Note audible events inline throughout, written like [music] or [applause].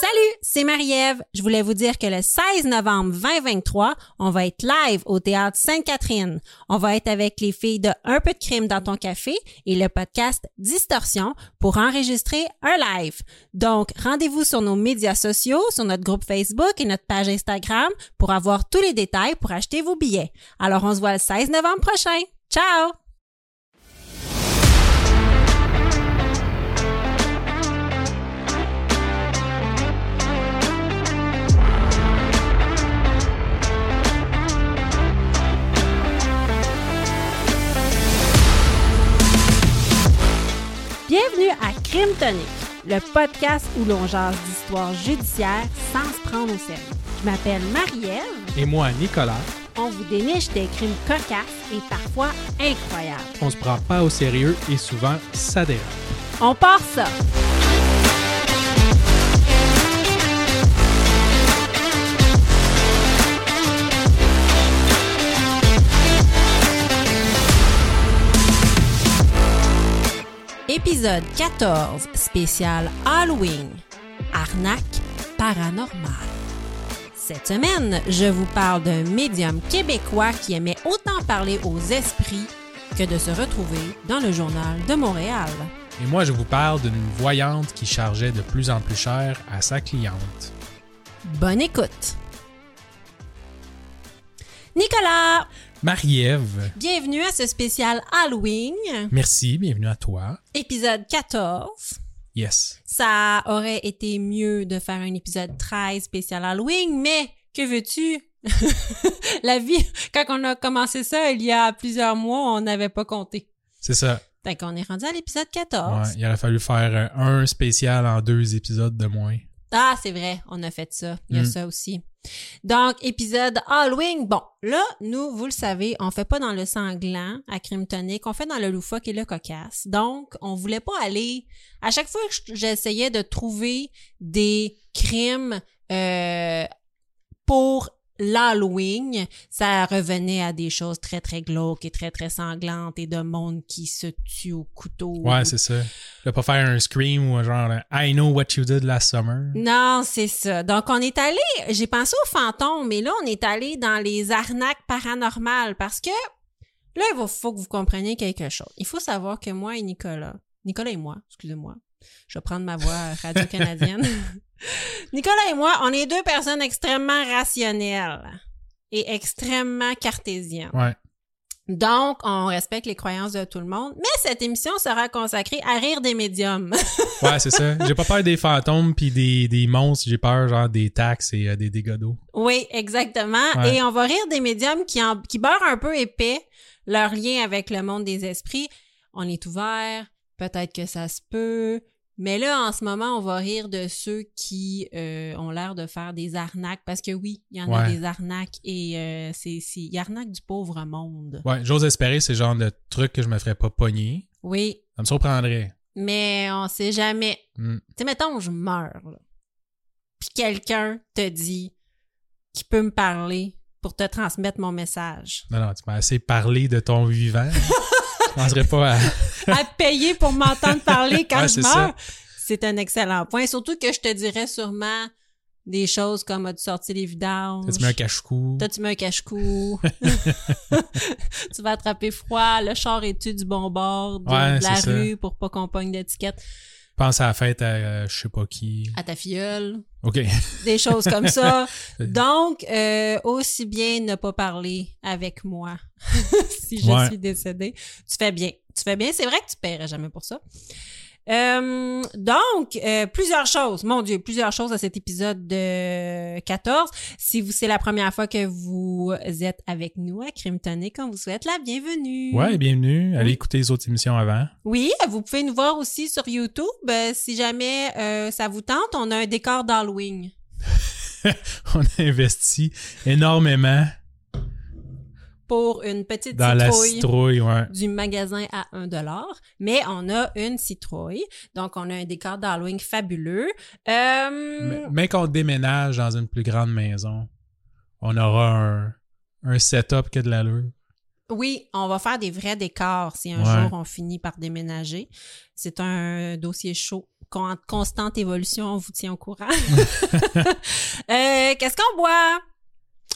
Salut, c'est Marie-Ève. Je voulais vous dire que le 16 novembre 2023, on va être live au théâtre Sainte-Catherine. On va être avec les filles de Un peu de crime dans ton café et le podcast Distorsion pour enregistrer un live. Donc, rendez-vous sur nos médias sociaux, sur notre groupe Facebook et notre page Instagram pour avoir tous les détails pour acheter vos billets. Alors, on se voit le 16 novembre prochain. Ciao! Bienvenue à Crime Tonic, le podcast où l'on jase d'histoires judiciaires sans se prendre au sérieux. Je m'appelle Marie-Ève. Et moi, Nicolas, On vous déniche des crimes cocasses et parfois incroyables. on se prend pas au sérieux et souvent ça dérape. On part ça! Épisode 14, spécial Halloween. Arnaque paranormale. Cette semaine, je vous parle d'un médium québécois qui aimait autant parler aux esprits que de se retrouver dans le journal de Montréal. Et moi, je vous parle d'une voyante qui chargeait de plus en plus cher à sa cliente. Bonne écoute! Nicolas, Marie-Ève, bienvenue à ce spécial Halloween, merci, bienvenue à toi. épisode 14. Yes. Ça aurait été mieux de faire un épisode 13 spécial Halloween, mais que veux-tu? [laughs] La vie, quand on a commencé ça il y a plusieurs mois, on n'avait pas compté. C'est ça. Fait qu'on est rendu à l'épisode Ouais, 14. il aurait fallu faire un spécial en deux épisodes de moins. Ah, c'est vrai, on a fait ça. Il y a Mm. ça aussi. Donc, épisode Halloween. Bon, là, nous, vous le savez, on fait pas dans le sanglant à crime tonique, on fait dans le loufoque et le cocasse. Donc, on voulait pas aller... À chaque fois que j'essayais de trouver des crimes euh, pour l'Halloween, ça revenait à des choses très, très glauques et très, très sanglantes et de monde qui se tue au couteau. Ouais, c'est ça. Là, pas faire un scream ou genre I know what you did last summer. Non, c'est ça. Donc, on est allé, j'ai pensé aux fantômes, mais là, on est allé dans les arnaques paranormales parce que là, il faut que vous compreniez quelque chose. Il faut savoir que moi et Nicolas, Nicolas et moi, excusez-moi, je vais prendre ma voix [laughs] radio-canadienne. Nicolas et moi, on est deux personnes extrêmement rationnelles et extrêmement cartésiennes. Ouais. Donc, on respecte les croyances de tout le monde, mais cette émission sera consacrée à rire des médiums. [laughs] Ouais, c'est ça. J'ai pas peur des fantômes puis des, des monstres, j'ai peur genre des taxes et euh, des dégâts d'eau. Oui, exactement. Ouais. Et on va rire des médiums qui, en, qui beurrent un peu épais leur lien avec le monde des esprits. On est ouvert, peut-être que ça se peut. Mais là, en ce moment, on va rire de ceux qui euh, ont l'air de faire des arnaques. Parce que oui, il y en a des arnaques et euh, c'est, arnaque du pauvre monde. Ouais, j'ose espérer c'est le genre de truc que je me ferais pas pogner. Oui, Ça me surprendrait. mais on sait jamais. Hmm. Tu sais, mettons, je meurs, là. Puis quelqu'un te dit qu'il peut me parler pour te transmettre mon message. Non, non, tu m'as assez parlé de ton vivant. [laughs] je penserais pas à... [laughs] à payer pour m'entendre parler quand Ouais, je meurs, c'est un excellent point. Surtout que je te dirais sûrement des choses comme as-tu sorti les vidanges? T'as-tu mis un cache-cou? T'as-tu mis un cache-cou? [laughs] tu vas attraper froid, le char est-tu du bon bord de, Ouais, de la ça. rue pour pas qu'on pogne d'étiquette Pense à la fête à euh, je sais pas qui. à ta filleule? OK. Des choses comme ça. [laughs] Donc, euh, aussi bien ne pas parler avec moi [laughs] si je Ouais. suis décédée. Tu fais bien. Tu fais bien. C'est vrai que tu paierais jamais pour ça. Euh, donc, euh, plusieurs choses. Mon Dieu, plusieurs choses à cet épisode de 14. Si vous c'est la première fois que vous êtes avec nous à Crime Tonic, on vous souhaite la bienvenue. Ouais, bienvenue. Allez Oui. écouter les autres émissions avant. Oui, vous pouvez nous voir aussi sur YouTube. Euh, si jamais ça vous tente, on a un décor d'Halloween. [laughs] On a investi énormément Pour une petite dans la citrouille. ouais. du magasin à 1 mais on a une citrouille. Donc, on a un décor d'Halloween fabuleux. Euh, Mais, mais qu'on déménage dans une plus grande maison, on aura un, un setup qui a de l'allure. Oui, on va faire des vrais décors si un Ouais. jour on finit par déménager. C'est un dossier chaud. Con- constante évolution, on vous tient au courant. [laughs] Euh, Qu'est-ce qu'on boit?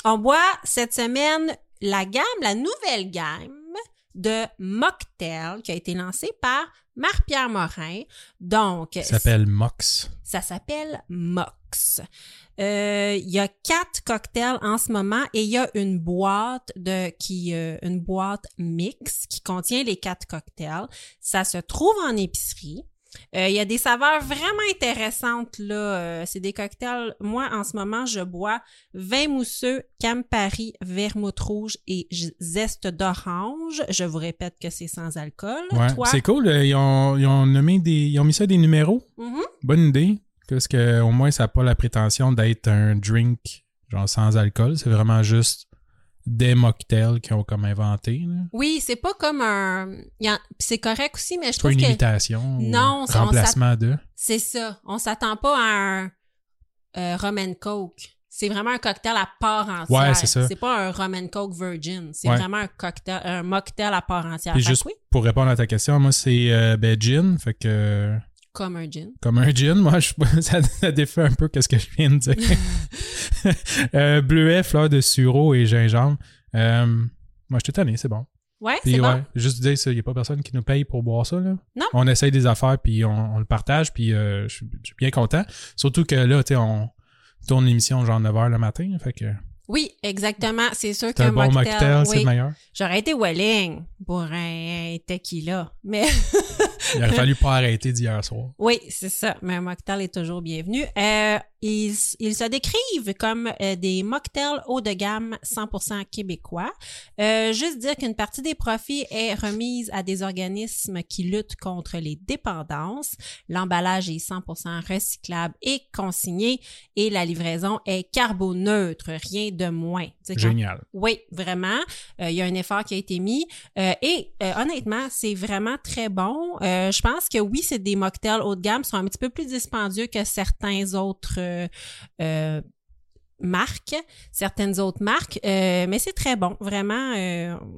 On boit cette semaine la gamme, la nouvelle gamme de Mocktail qui a été lancée par Marc-Pierre Morin. Donc, Ça s'appelle Mox. ça s'appelle Mox. Euh, Il y a quatre cocktails en ce moment et il y a une boîte de qui euh, une boîte mix qui contient les quatre cocktails. Ça se trouve en épicerie. Euh, Il y a des saveurs vraiment intéressantes là. Euh, c'est des cocktails. Moi, en ce moment, je bois vin mousseux, Campari, vermouth rouge et zeste d'orange. Je vous répète que c'est sans alcool. Ouais. Toi? C'est cool. euh, Ils ont, ils ont nommé des. Ils ont mis ça des numéros. Mhm. Bonne idée. Parce que au moins, ça n'a pas la prétention d'être un drink genre sans alcool. C'est vraiment juste des mocktails qu'ils ont comme inventé. là. Oui, c'est pas comme un. C'est correct aussi, mais je C'est pas trouve une que imitation Non, on remplacement de. c'est ça. On s'attend pas à un euh, rum and coke. C'est vraiment un cocktail à part entière. Ouais, c'est ça. C'est pas un rum and coke virgin. C'est Ouais. vraiment un cocktail, un mocktail à part entière. Puis Fait que juste oui, pour répondre à ta question, moi c'est euh, ben, gin, fait que comme un gin. comme un gin, moi je, [laughs] ça, ça défait un peu ce que je viens de dire. [laughs] euh, bleuet, fleur de sureau et gingembre. Euh, moi je suis tanné, c'est bon. Ouais, c'est ouais, bon. juste dire ça, il n'y a pas personne qui nous paye pour boire ça. Là. Non. On essaye des affaires puis on, on le partage puis euh, je suis je suis bien content. Surtout que là, tu sais, on tourne l'émission genre 9h le matin, fait que Oui, exactement. C'est sûr c'est qu'un un bon mocktail, mocktail, c'est oui. le meilleur? J'aurais été Welling pour un, un tequila. Mais Il aurait [laughs] fallu pas arrêter d'hier soir. Oui, c'est ça. Mais un mocktail est toujours bienvenu. Euh, ils, ils se décrivent comme euh, des mocktails haut de gamme 100% québécois. Euh, juste dire qu'une partie des profits est remise à des organismes qui luttent contre les dépendances. L'emballage est 100% recyclable et consigné et la livraison est carboneutre, rien de moins. Quand- Génial. oui, vraiment. Euh, il y a un effort qui a été mis. Euh, et euh, honnêtement, c'est vraiment très bon. Je pense que oui, c'est des mocktails haut de gamme, sont un petit peu plus dispendieux que certains autres marques, certaines autres marques, mais c'est très bon. Vraiment,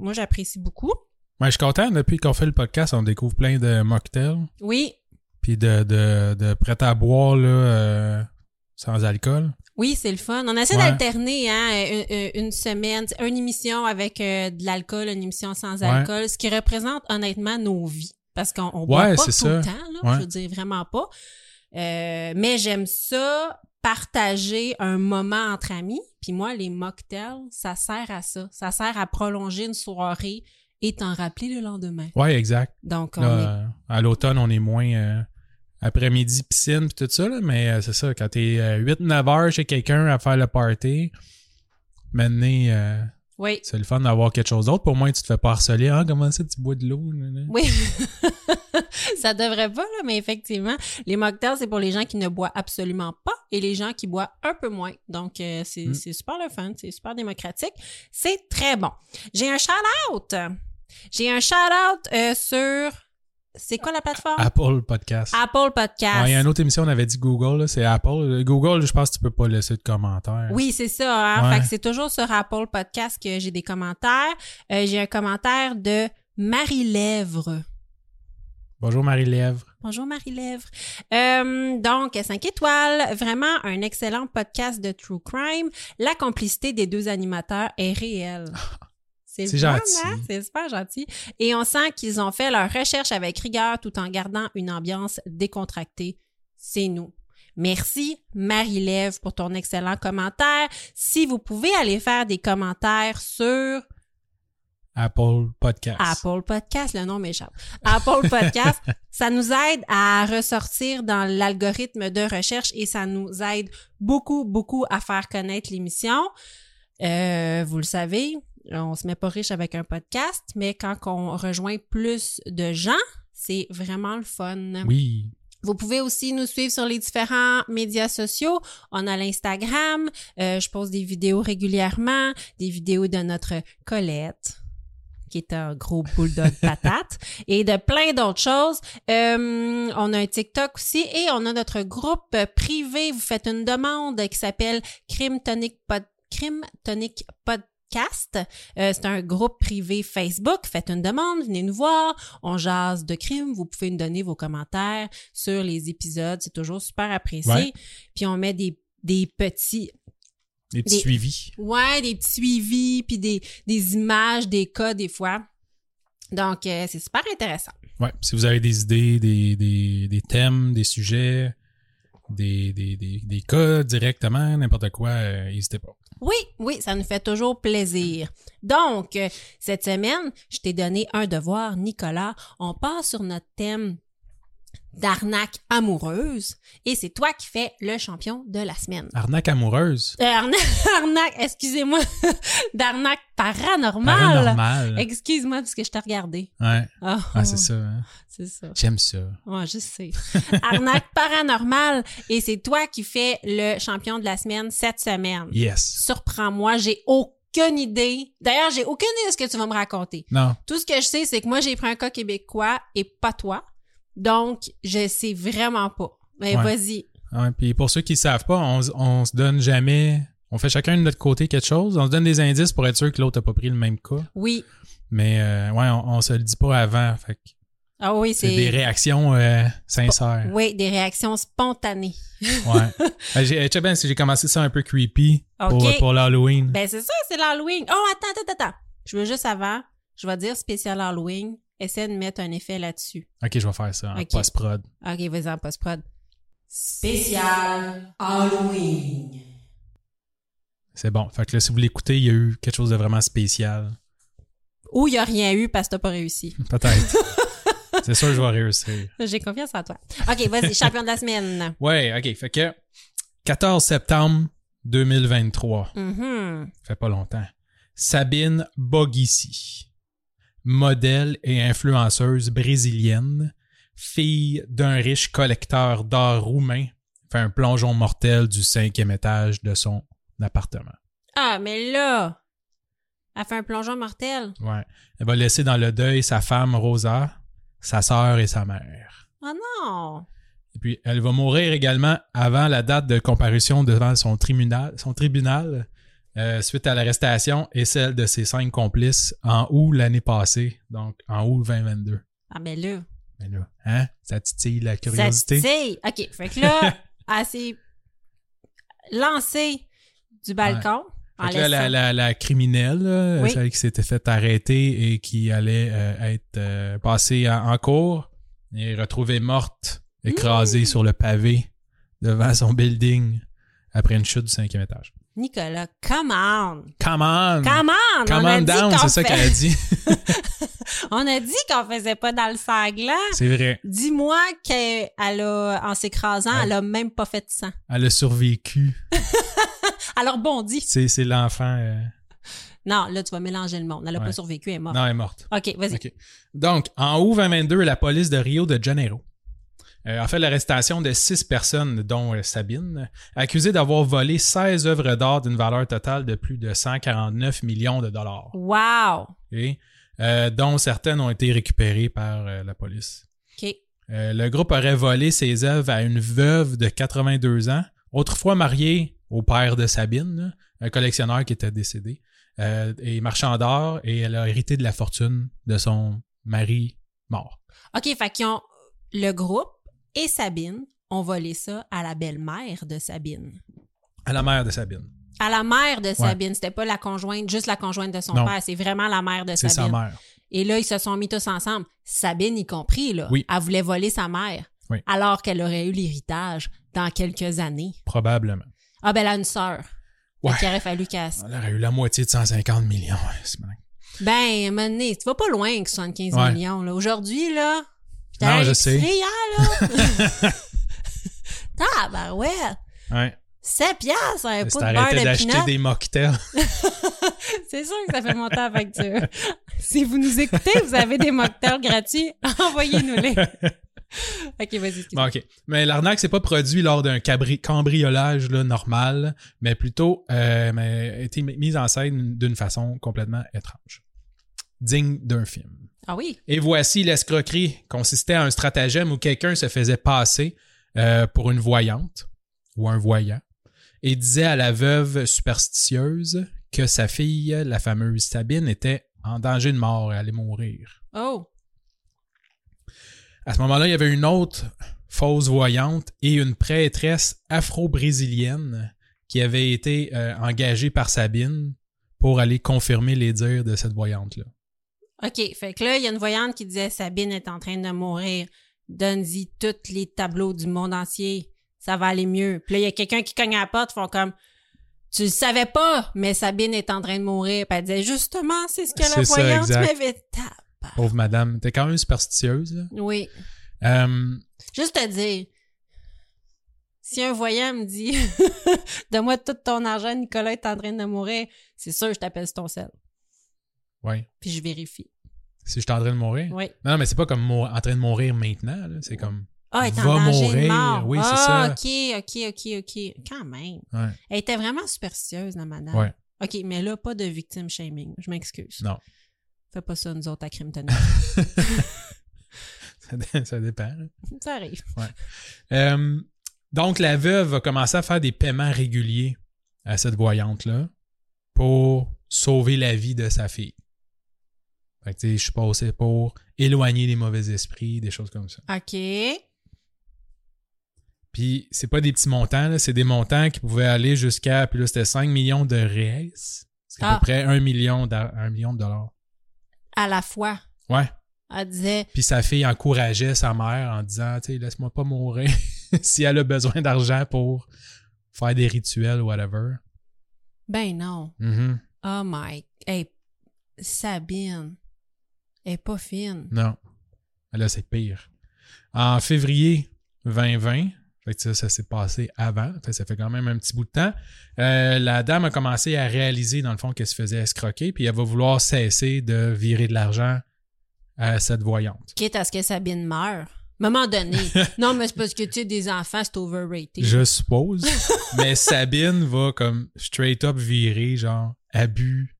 moi j'apprécie beaucoup. Ouais, je suis content. Depuis qu'on fait le podcast, on découvre plein de mocktails. Oui, Puis de, de, de prêt à boire là, sans alcool. Oui, c'est le fun. On essaie Ouais. d'alterner hein, une, une- semaine, une émission avec euh, de l'alcool, une émission sans Ouais. alcool, ce qui représente honnêtement nos vies. Parce qu'on on boit Ouais, pas tout ça. le temps, là, je veux dire vraiment pas. Euh, mais j'aime ça, partager un moment entre amis. Puis moi, les mocktails, ça sert à ça. Ça sert à prolonger une soirée et t'en rappeler le lendemain. Ouais, exact. Donc, on Là, est... euh, à l'automne, on est moins euh, après-midi, piscine puis tout ça, là, mais euh, c'est ça, quand t'es euh, 8-9 heures chez quelqu'un à faire le party, maintenant, euh, Oui. c'est le fun d'avoir quelque chose d'autre. Pour moi, tu te fais pas harceler. Ah, comment ça, tu bois de l'eau? Oui. [laughs] ça devrait pas, là, mais effectivement, les mocktails, c'est pour les gens qui ne boivent absolument pas et les gens qui boivent un peu moins. Donc, euh, c'est Mm. c'est super le fun, c'est super démocratique. C'est très bon. J'ai un shout-out. J'ai un shout-out euh, sur... C'est quoi la plateforme? Apple Podcast. Apple Podcast. Ouais, il y a une autre émission, on avait dit Google, c'est Apple. Euh, Google, je pense que tu peux pas laisser de commentaires. Oui, c'est ça. Hein? Ouais. Fait que c'est toujours sur Apple Podcast que j'ai des commentaires. Euh, j'ai un commentaire de Marie-Lèvre. Bonjour Marie-Lèvre. Bonjour Marie-Lèvre. Euh, donc, 5 étoiles, vraiment un excellent podcast de True Crime. La complicité des deux animateurs est réelle. [laughs] C'est gentil. hein? C'est super gentil. Et on sent qu'ils ont fait leur recherche avec rigueur tout en gardant une ambiance décontractée. C'est nous. Merci Marie-Lèvre pour ton excellent commentaire. Si vous pouvez aller faire des commentaires sur Apple Podcast. Apple Podcast, le nom m'échappe. Apple Podcast, [laughs] ça nous aide à ressortir dans l'algorithme de recherche et ça nous aide beaucoup, beaucoup à faire connaître l'émission. Euh, vous le savez, on se met pas riche avec un podcast, mais quand on rejoint plus de gens, c'est vraiment le fun. Oui. Vous pouvez aussi nous suivre sur les différents médias sociaux. On a l'Instagram. Euh, je pose des vidéos régulièrement, des vidéos de notre Colette qui est un gros bulldog [laughs] patate, et de plein d'autres choses. Euh, on a un TikTok aussi et on a notre groupe privé. Vous faites une demande qui s'appelle Crime Tonic, Pod, Crime Tonic Podcast. Euh, c'est un groupe privé Facebook. Faites une demande, venez nous voir. On jase de crime. Vous pouvez nous donner vos commentaires sur les épisodes. C'est toujours super apprécié. Ouais. Puis on met des, des petits Des petits Des- suivis. Ouais, des petits suivis, puis des, des images, des cas des fois. Donc, euh, c'est super intéressant. Ouais. Si vous avez des idées, des, des, des thèmes, des sujets, des, des, des, des cas directement, n'importe quoi, euh, n'hésitez pas. Oui, oui, ça nous fait toujours plaisir. Donc, euh, cette semaine, je t'ai donné un devoir, Nicolas. On part sur notre thème d'arnaque amoureuse et c'est toi qui fais le champion de la semaine. Arnaque amoureuse. Euh, arnaque, [laughs] arnaque, excusez-moi, [laughs] d'arnaque paranormale. Paranormal. Excuse-moi parce que je t'ai regardé. Ouais. Ah, Ah, c'est ça. hein. [laughs] C'est ça. J'aime ça. Ouais, je sais. Arnaque paranormale. Et c'est toi qui fais le champion de la semaine cette semaine. Yes. Surprends-moi, j'ai aucune idée. D'ailleurs, j'ai aucune idée de ce que tu vas me raconter. Non. Tout ce que je sais, c'est que moi, j'ai pris un cas québécois et pas toi. Donc, je sais vraiment pas. Mais Ouais. vas-y. Ouais, puis pour ceux qui savent pas, on, se donne jamais. On fait chacun de notre côté quelque chose. On se donne des indices pour être sûr que l'autre a pas pris le même cas. Oui. Mais euh, ouais, on, on se le dit pas avant. Fait que Ah oui, c'est des réactions euh, sincères. Oui, des réactions spontanées. Ouais. [laughs] Ben, j'ai, tu sais bien, si j'ai commencé ça un peu creepy pour, pour l'Halloween. Ben, c'est ça, c'est l'Halloween. Oh, attends, attends, attends. Je veux juste avant, je vais dire spécial Halloween. Essaie de mettre un effet là-dessus. ok, je vais faire ça en post-prod. OK, vas-y en post-prod. Spécial Halloween. C'est bon. Fait que là, si vous l'écoutez, il y a eu quelque chose de vraiment spécial. Ou il n'y a rien eu parce que t'as pas réussi. [laughs] Peut-être. c'est sûr que je vais réussir. J'ai confiance en toi. OK, vas-y, champion de la semaine. Ouais, ok. Fait que 14 septembre 2023. Mhm. fait pas longtemps. Sabine Bogissi, modèle et influenceuse brésilienne, fille d'un riche collecteur d'art roumain, fait un plongeon mortel du cinquième étage de son appartement. Ah, mais là, elle fait un plongeon mortel. Ouais. Elle va laisser dans le deuil sa femme Rosa, sa sœur et sa mère. Oh non! Et puis, elle va mourir également avant la date de comparution devant son tribunal, son tribunal euh, suite à l'arrestation et celle de ses cinq complices en août l'année passée, donc en août 2022. Ah, mais là, Mais là, hein? Ça titille la ça curiosité. titille. OK, fait que là, [laughs] elle s'est lancée du balcon. Fait que là, la, laissant- la, la criminelle, là, Oui. celle qui s'était fait arrêter et qui allait euh, être euh, passée en, en cours, est retrouvée morte, écrasée Mmh. sur le pavé devant son building après une chute du cinquième étage. Nicolas, come on! Come on! Come on! Come on dit down, c'est ça qu'elle a dit. [laughs] On a dit qu'on faisait pas dans le sanglant. c'est vrai. Dis-moi qu'elle a, en s'écrasant, Ouais. elle a même pas fait de sang. Elle a survécu. [laughs] Elle a rebondi. C'est, c'est l'enfant. euh, Non, là, tu vas mélanger le monde. Elle a Ouais. pas survécu, elle est morte. Non, elle est morte. OK, vas-y. OK. Donc, en août 2022, la police de Rio de Janeiro euh, a fait l'arrestation de six personnes, dont euh, Sabine, accusées d'avoir volé 16 œuvres d'art d'une valeur totale de plus de 149 millions de dollars, Wow! et, euh, dont certaines ont été récupérées par euh, la police. OK. Euh, le groupe aurait volé ces œuvres à une veuve de 82 ans, autrefois mariée au père de Sabine, un collectionneur qui était décédé, euh, et marchand d'art, et elle a hérité de la fortune de son mari mort. OK, fait qu'ils ont... Le groupe et Sabine ont volé ça à la belle-mère de Sabine. À la mère de Sabine. À la mère de Sabine. C'était pas la conjointe, juste la conjointe de son Non. père. C'est vraiment la mère de C'est Sabine. sa mère. Et là, ils se sont mis tous ensemble. Sabine y compris, là. Oui. Elle voulait voler sa mère. Oui. Alors qu'elle aurait eu l'héritage dans quelques années. Probablement. Ah, ben, elle a une sœur. Ouais. Qu'il aurait fallu qu'elle... Elle aurait eu la moitié de 150 millions. c'est. Ben, à un moment donné, tu vas pas loin avec 75 Ouais. millions. Là. Aujourd'hui, là, j'étais Non, je sais. l'épicerie hier, là. [laughs] Tabarouette! Ouais. 7 piastres, un pot de beurre de d'acheter des mocktails. [laughs] C'est sûr que ça fait monter la facture. [laughs] si vous nous écoutez, vous avez des mocktails gratuits, envoyez-nous-les. OK, vas-y. Bon, OK. Mais l'arnaque, c'est pas produit lors d'un cabri- cambriolage là, normal, mais plutôt euh, mais a été mi- mise en scène d'une façon complètement étrange. Digne d'un film. Ah oui? Et voici l'escroquerie consistait à un stratagème où quelqu'un se faisait passer euh, pour une voyante ou un voyant et disait à la veuve superstitieuse que sa fille, la fameuse Sabine, était en danger de mort et allait mourir. Oh! À ce moment-là, il y avait une autre fausse voyante et une prêtresse afro-brésilienne qui avait été euh, engagée par Sabine pour aller confirmer les dires de cette voyante-là. OK, fait que là, il y a une voyante qui disait Sabine est en train de mourir. Donne-y tous les tableaux du monde entier. Ça va aller mieux. Puis là, il y a quelqu'un qui cogne à la porte, font comme Tu le savais pas, mais Sabine est en train de mourir. Puis elle disait Justement, c'est ce que la voyante m'avait tapé. Pauvre madame, t'es quand même superstitieuse. Là. Oui. Euh, Juste te dire, si un voyant me dit [laughs] Donne-moi tout ton argent, Nicolas est en train de mourir, c'est sûr, je t'appelle sur ton sel. ouais. Puis je vérifie. Si je suis en train de mourir. Oui. Non, mais c'est pas comme en train de mourir maintenant. C'est comme. Ah, elle en danger de mort. oui, c'est ah, ça. OK, OK, OK, OK. Quand même. Ouais. Elle était vraiment superstitieuse, la madame. Ouais. OK, mais là, pas de victime shaming. Je m'excuse. Non. Fais pas ça, nous autres, à crime. [laughs] Ça, ça dépend. ça arrive. Euh, donc, la veuve a commencé à faire des paiements réguliers à cette voyante-là pour sauver la vie de sa fille. Fait que, je suis passé pour éloigner les mauvais esprits, des choses comme ça. OK. Puis, c'est pas des petits montants, là, c'est des montants qui pouvaient aller jusqu'à, puis là, c'était 5 millions de reais. C'est à Ah. peu près 1 million, un million de dollars. À la fois, Ouais. elle disait Puis sa fille encourageait sa mère en disant, tu sais, laisse-moi pas mourir [laughs] si elle a besoin d'argent pour faire des rituels ou whatever. Ben non. Mhm. Oh my. Hey, Sabine. Elle est pas fine. Non. Là, c'est pire. En février 2020, fait que ça, ça s'est passé avant, fait que ça fait quand même un petit bout de temps, euh, la dame a commencé à réaliser, dans le fond, qu'elle se faisait escroquer, puis elle va vouloir cesser de virer de l'argent à cette voyante. Quitte à ce que Sabine meure. Moment donné. [laughs] non, mais c'est parce que, tu sais, des enfants, c'est overrated. Je suppose. [laughs] Mais Sabine va comme straight up virer, genre, abus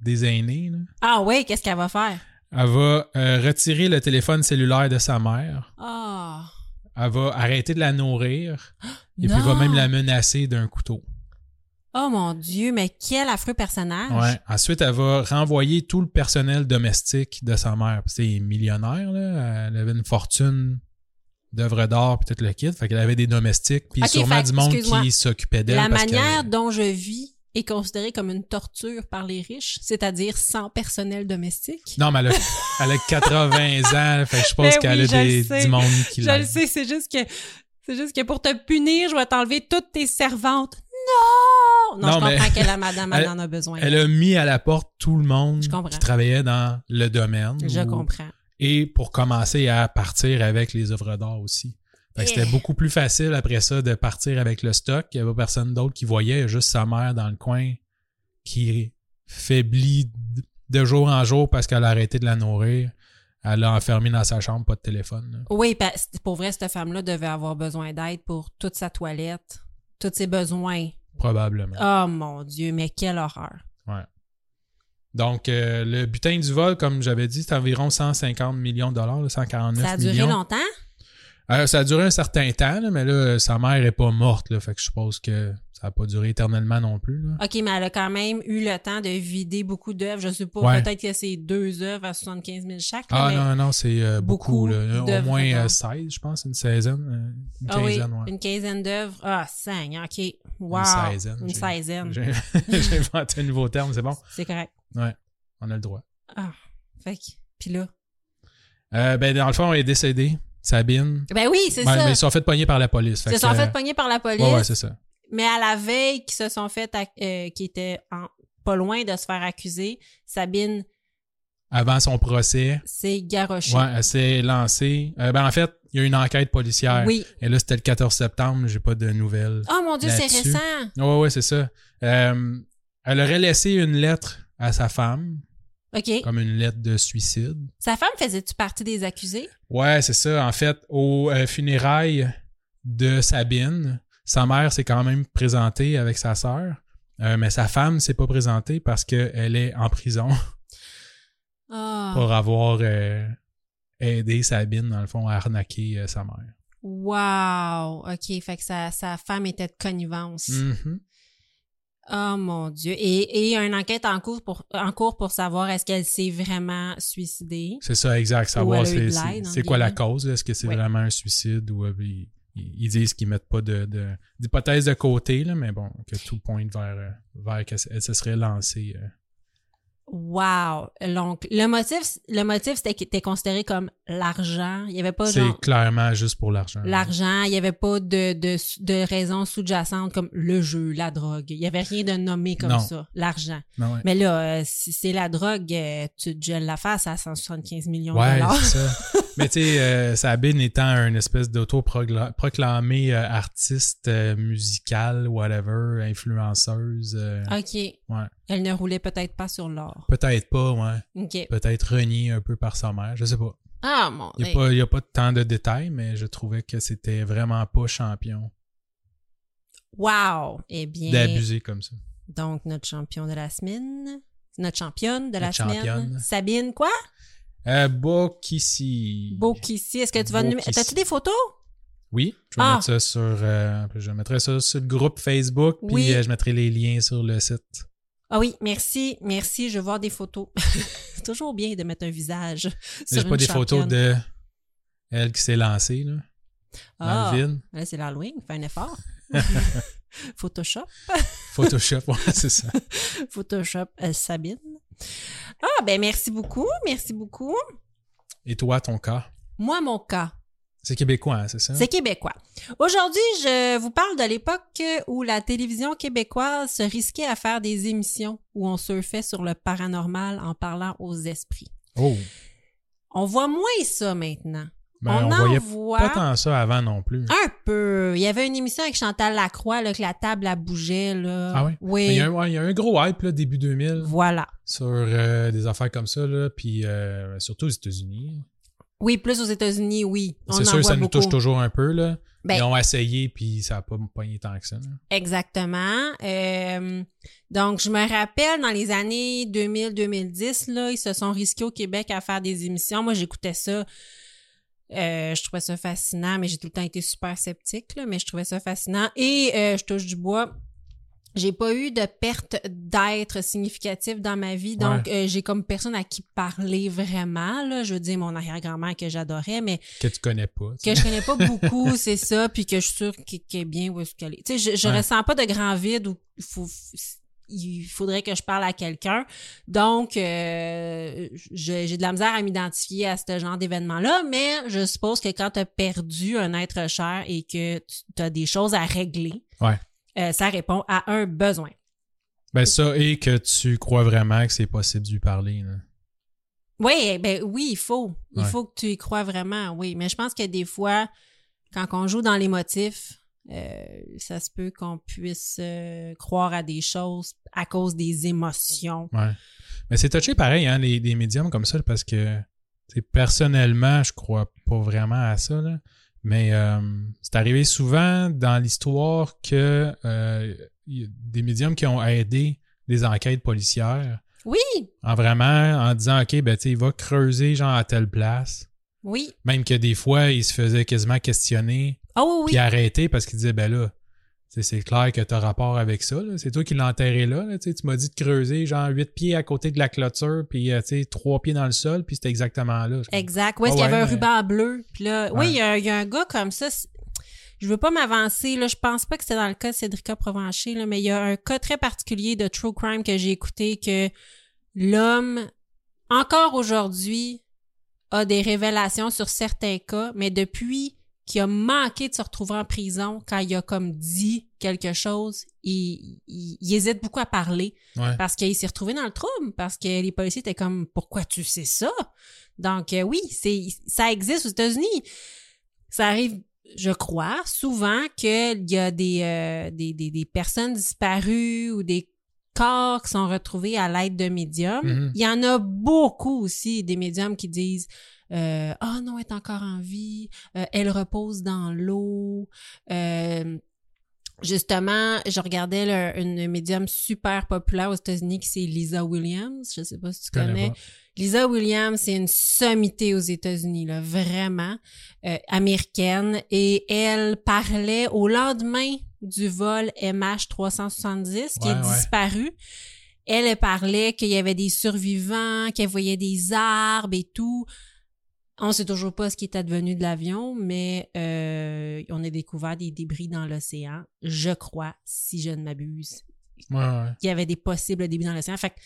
des aînés. là. Ah ouais, qu'est-ce qu'elle va faire? Elle va euh, retirer le téléphone cellulaire de sa mère. Ah. Elle va arrêter de la nourrir. [gasps] Et non. puis va même la menacer d'un couteau. Oh mon Dieu, mais quel affreux personnage. Ouais. Ensuite, elle va renvoyer tout le personnel domestique de sa mère. C'est millionnaire, là. Elle avait une fortune d'œuvres d'art puis tout le kit. Fait qu'elle avait des domestiques puis Ok, sûrement fait- du monde qui s'occupait d'elle. La manière dont je vis est considérée comme une torture par les riches, c'est-à-dire sans personnel domestique? Non, mais elle a, [laughs] elle a 80 ans. Fait je pense Ben qu'elle oui, a des, du monde qui Je le sais, c'est juste que c'est juste que pour te punir, je vais t'enlever toutes tes servantes. Non! Non, Non, je mais- comprends que la madame elle Elle- en a besoin. Elle a mis à la porte tout le monde qui travaillait dans le domaine. Je comprends. Et pour commencer à partir avec les œuvres d'art aussi. Fait que c'était Eh. beaucoup plus facile après ça de partir avec le stock. Il n'y avait personne d'autre qui voyait, il y a juste sa mère dans le coin qui faiblit de jour en jour parce qu'elle a arrêté de la nourrir. Elle l'a enfermée dans sa chambre, pas de téléphone. là. Oui, parce- pour vrai, cette femme-là devait avoir besoin d'aide pour toute sa toilette, tous ses besoins. Probablement. Oh mon Dieu, mais quelle horreur. Donc, euh, le butin du vol, comme j'avais dit, c'est environ 150 millions de dollars, là, 149 Ça a duré millions. longtemps? Euh, ça a duré un certain temps, là, mais là, sa mère est pas morte, là, fait que je suppose que ça a pas duré éternellement non plus. Là. OK, mais elle a quand même eu le temps de vider beaucoup d'œuvres. Je sais pas, Ouais. peut-être que c'est deux œuvres à 75 000 chaque. là, Ah mais- non, non, c'est euh, beaucoup. beaucoup là. Au moins euh, d'accord. 16, je pense, une seizaine. euh, une Ah oui, quinzaine, ouais. une quinzaine d'œuvres. Ah, Seigneur, OK. Wow. Une seizaine. Une j'ai- seizaine. J'ai [laughs] j'ai inventé un nouveau terme, c'est bon? C'est correct. Ouais, on a le droit. Ah, fait que... Puis là... Euh, ben, dans le fond, elle est décédée, Sabine? Ben oui, c'est Ben, ça. mais ils se sont fait pogner par la police. Ils se sont fait pogner par la police. Ouais, ouais, c'est ça. Mais à la veille qu'ils se sont fait, euh, qui était en- pas loin de se faire accuser, Sabine avant son procès. C'est garoché. Ouais, elle s'est lancée. Euh, ben, en fait, il y a eu une enquête policière. Oui. Et là, c'était le 14 septembre. J'ai pas de nouvelles. Oh mon Dieu, c'est récent. Ouais, ouais, c'est ça. Euh, elle aurait laissé une lettre à sa femme, OK. comme une lettre de suicide. Sa femme faisait-tu partie des accusés? Ouais, c'est ça. En fait, aux euh, funérailles de Sabine, sa mère s'est quand même présentée avec sa sœur, euh, mais sa femme s'est pas présentée parce qu'elle est en prison [laughs] Ah. pour avoir euh, aidé Sabine, dans le fond, à arnaquer euh, sa mère. Wow. OK. Fait que sa, sa femme était de connivence. Mhm. Oh mon Dieu. Et, et il y a une enquête en cours pour, en cours pour savoir est-ce qu'elle s'est vraiment suicidée? C'est ça, exact. Savoir c'est, c'est, quoi la cause. Est-ce que c'est Oui. vraiment un suicide ou euh, ils, ils disent qu'ils mettent pas de, de, d'hypothèse de côté, là, mais bon, que tout pointe vers, euh, vers qu'elle se serait lancée. euh. Wow. Donc, le motif, le motif, c'était qu'il était considéré comme l'argent. Il y avait pas c'est genre clairement juste pour l'argent. l'argent. Il y avait pas de, de, de raison sous-jacente comme le jeu, la drogue. Il y avait rien de nommé comme Non. ça. L'argent. Non, ouais. Mais là, euh, si c'est la drogue, euh, tu te gèles la face à 175 millions de Ouais, dollars. c'est ça. [laughs] Mais tu sais, euh, Sabine étant un espèce d'auto-proclamé artiste euh, musical, whatever, influenceuse, OK. ouais. Elle ne roulait peut-être pas sur l'or. Peut-être pas, ouais. Peut-être renié un peu par sa mère, je sais pas. Ah, mon Il n'y a, pas- y a pas tant de détails, mais je trouvais que c'était vraiment pas champion Wow. Eh bien, d'abuser comme ça. donc notre champion de la semaine, notre championne de la Notre semaine, championne. Sabine quoi? Euh, Bokissi. Bokissi. Est-ce que tu vas nous. T'as-tu des photos? Oui, je vais Ah. mettre ça sur. euh, je mettrai ça sur le groupe Facebook, puis Oui. euh, je mettrai les liens sur le site. Ah oui, merci, merci. Je veux voir des photos. [laughs] C'est toujours bien de mettre un visage. J'ai sur pas des photos de elle qui s'est lancée, là, dans Ah, le vide. là, c'est l'Halloween, fais un effort. [laughs] Photoshop. Photoshop, ouais, c'est ça. [laughs] Photoshop euh, Sabine. Ah, ben merci beaucoup, merci beaucoup. Et toi, ton cas? Moi, mon cas, C'est québécois, hein, c'est ça? c'est québécois. Aujourd'hui, je vous parle de l'époque où la télévision québécoise se risquait à faire des émissions où on surfait sur le paranormal en parlant aux esprits. Oh! On voit moins ça maintenant. Ben, on, en voyait voit pas tant ça avant non plus. un peu. Il y avait une émission avec Chantal Lacroix, là, que la table, elle bougeait. Là. Ah ouais? Oui. Il y, a un, ouais, il y a un gros hype, là, début 2000, Voilà. sur euh, des affaires comme ça, là, puis euh, surtout aux États-Unis. Oui, plus aux États-Unis, oui. C'est sûr ça nous touche toujours un peu, là. Ben, Ils ont essayé, puis ça a pas pogné tant que ça. là. Exactement. Euh, donc, je me rappelle, dans les années 2000-2010, là, ils se sont risqués au Québec à faire des émissions. Moi, j'écoutais ça. Euh, je trouvais ça fascinant, mais j'ai tout le temps été super sceptique, là, mais je trouvais ça fascinant. Et euh, je touche du bois. J'ai pas eu de perte d'être significative dans ma vie, donc euh, j'ai comme personne à qui parler vraiment. Là. Je veux dire, mon arrière-grand-mère que j'adorais, mais Que tu connais pas. que je connais pas [laughs] beaucoup, c'est ça, puis que je suis sûre qu'elle est bien où est-ce qu'elle est. Tu sais, je, je Ouais. ressens pas de grand vide où il faut il faudrait que je parle à quelqu'un. Donc, euh, j'ai de la misère à m'identifier à ce genre d'événement-là, mais je suppose que quand tu as perdu un être cher et que tu as des choses à régler, Ouais. Euh, ça répond à un besoin. Ben ça, et que tu crois vraiment que c'est possible de lui parler. Là. Oui, ben oui, il faut. Il Ouais. faut que tu y crois vraiment, oui. Mais je pense que des fois, quand on joue dans les motifs, euh, ça se peut qu'on puisse euh, croire à des choses à cause des émotions. Ouais. Mais c'est touché pareil, hein, les, les médiums comme ça, parce que personnellement, je crois pas vraiment à ça. Là. Mais euh, c'est arrivé souvent dans l'histoire que euh, il y a des médiums qui ont aidé des enquêtes policières Oui, en vraiment en disant OK, ben tu sais, il va creuser genre à telle place. oui. Même que des fois, il se faisait quasiment questionner Oh oui, puis arrêter parce qu'il disait ben là, c'est clair que tu as rapport avec ça. C'est toi qui l'as enterré là. là. Tu m'as dit de creuser genre huit pieds à côté de la clôture, puis euh, tu sais, trois pieds dans le sol, puis c'était exactement là. exact. Où est-ce Ah qu'il y avait un mais- ruban bleu? Puis là, Ouais. oui, il y, a, il y a un gars comme ça. c'est- Je veux pas m'avancer, là. Je pense pas que c'était dans le cas de Cédrica Provencher, là, mais il y a un cas très particulier de True Crime que j'ai écouté que l'homme, encore aujourd'hui, a des révélations sur certains cas, mais depuis qui a manqué de se retrouver en prison quand il a comme dit quelque chose. Il, il, il hésite beaucoup à parler Ouais. parce qu'il s'est retrouvé dans le trouble, parce que les policiers étaient comme pourquoi tu sais ça? Donc euh, oui, c'est ça existe aux États-Unis. Ça arrive, je crois, souvent qu'il y a des, euh, des, des, des personnes disparues ou des corps qui sont retrouvés à l'aide de médiums. Mhm. Il y en a beaucoup aussi des médiums qui disent euh, ah non, elle est encore en vie, euh, elle repose dans l'eau. Euh, Justement, je regardais le- une médium super populaire aux États-Unis qui c'est Lisa Williams. Je sais pas si tu Je connais. Lisa Williams, c'est une sommité aux États-Unis, là, vraiment euh, américaine. Et elle parlait au lendemain du vol MH370 qui Ouais, est disparu. Elle parlait qu'il y avait des survivants, qu'elle voyait des arbres et tout. On sait toujours pas ce qui est advenu de l'avion, mais euh, on a découvert des débris dans l'océan. Je crois, si je ne m'abuse, Ouais, y avait des possibles débris dans l'océan. Fait que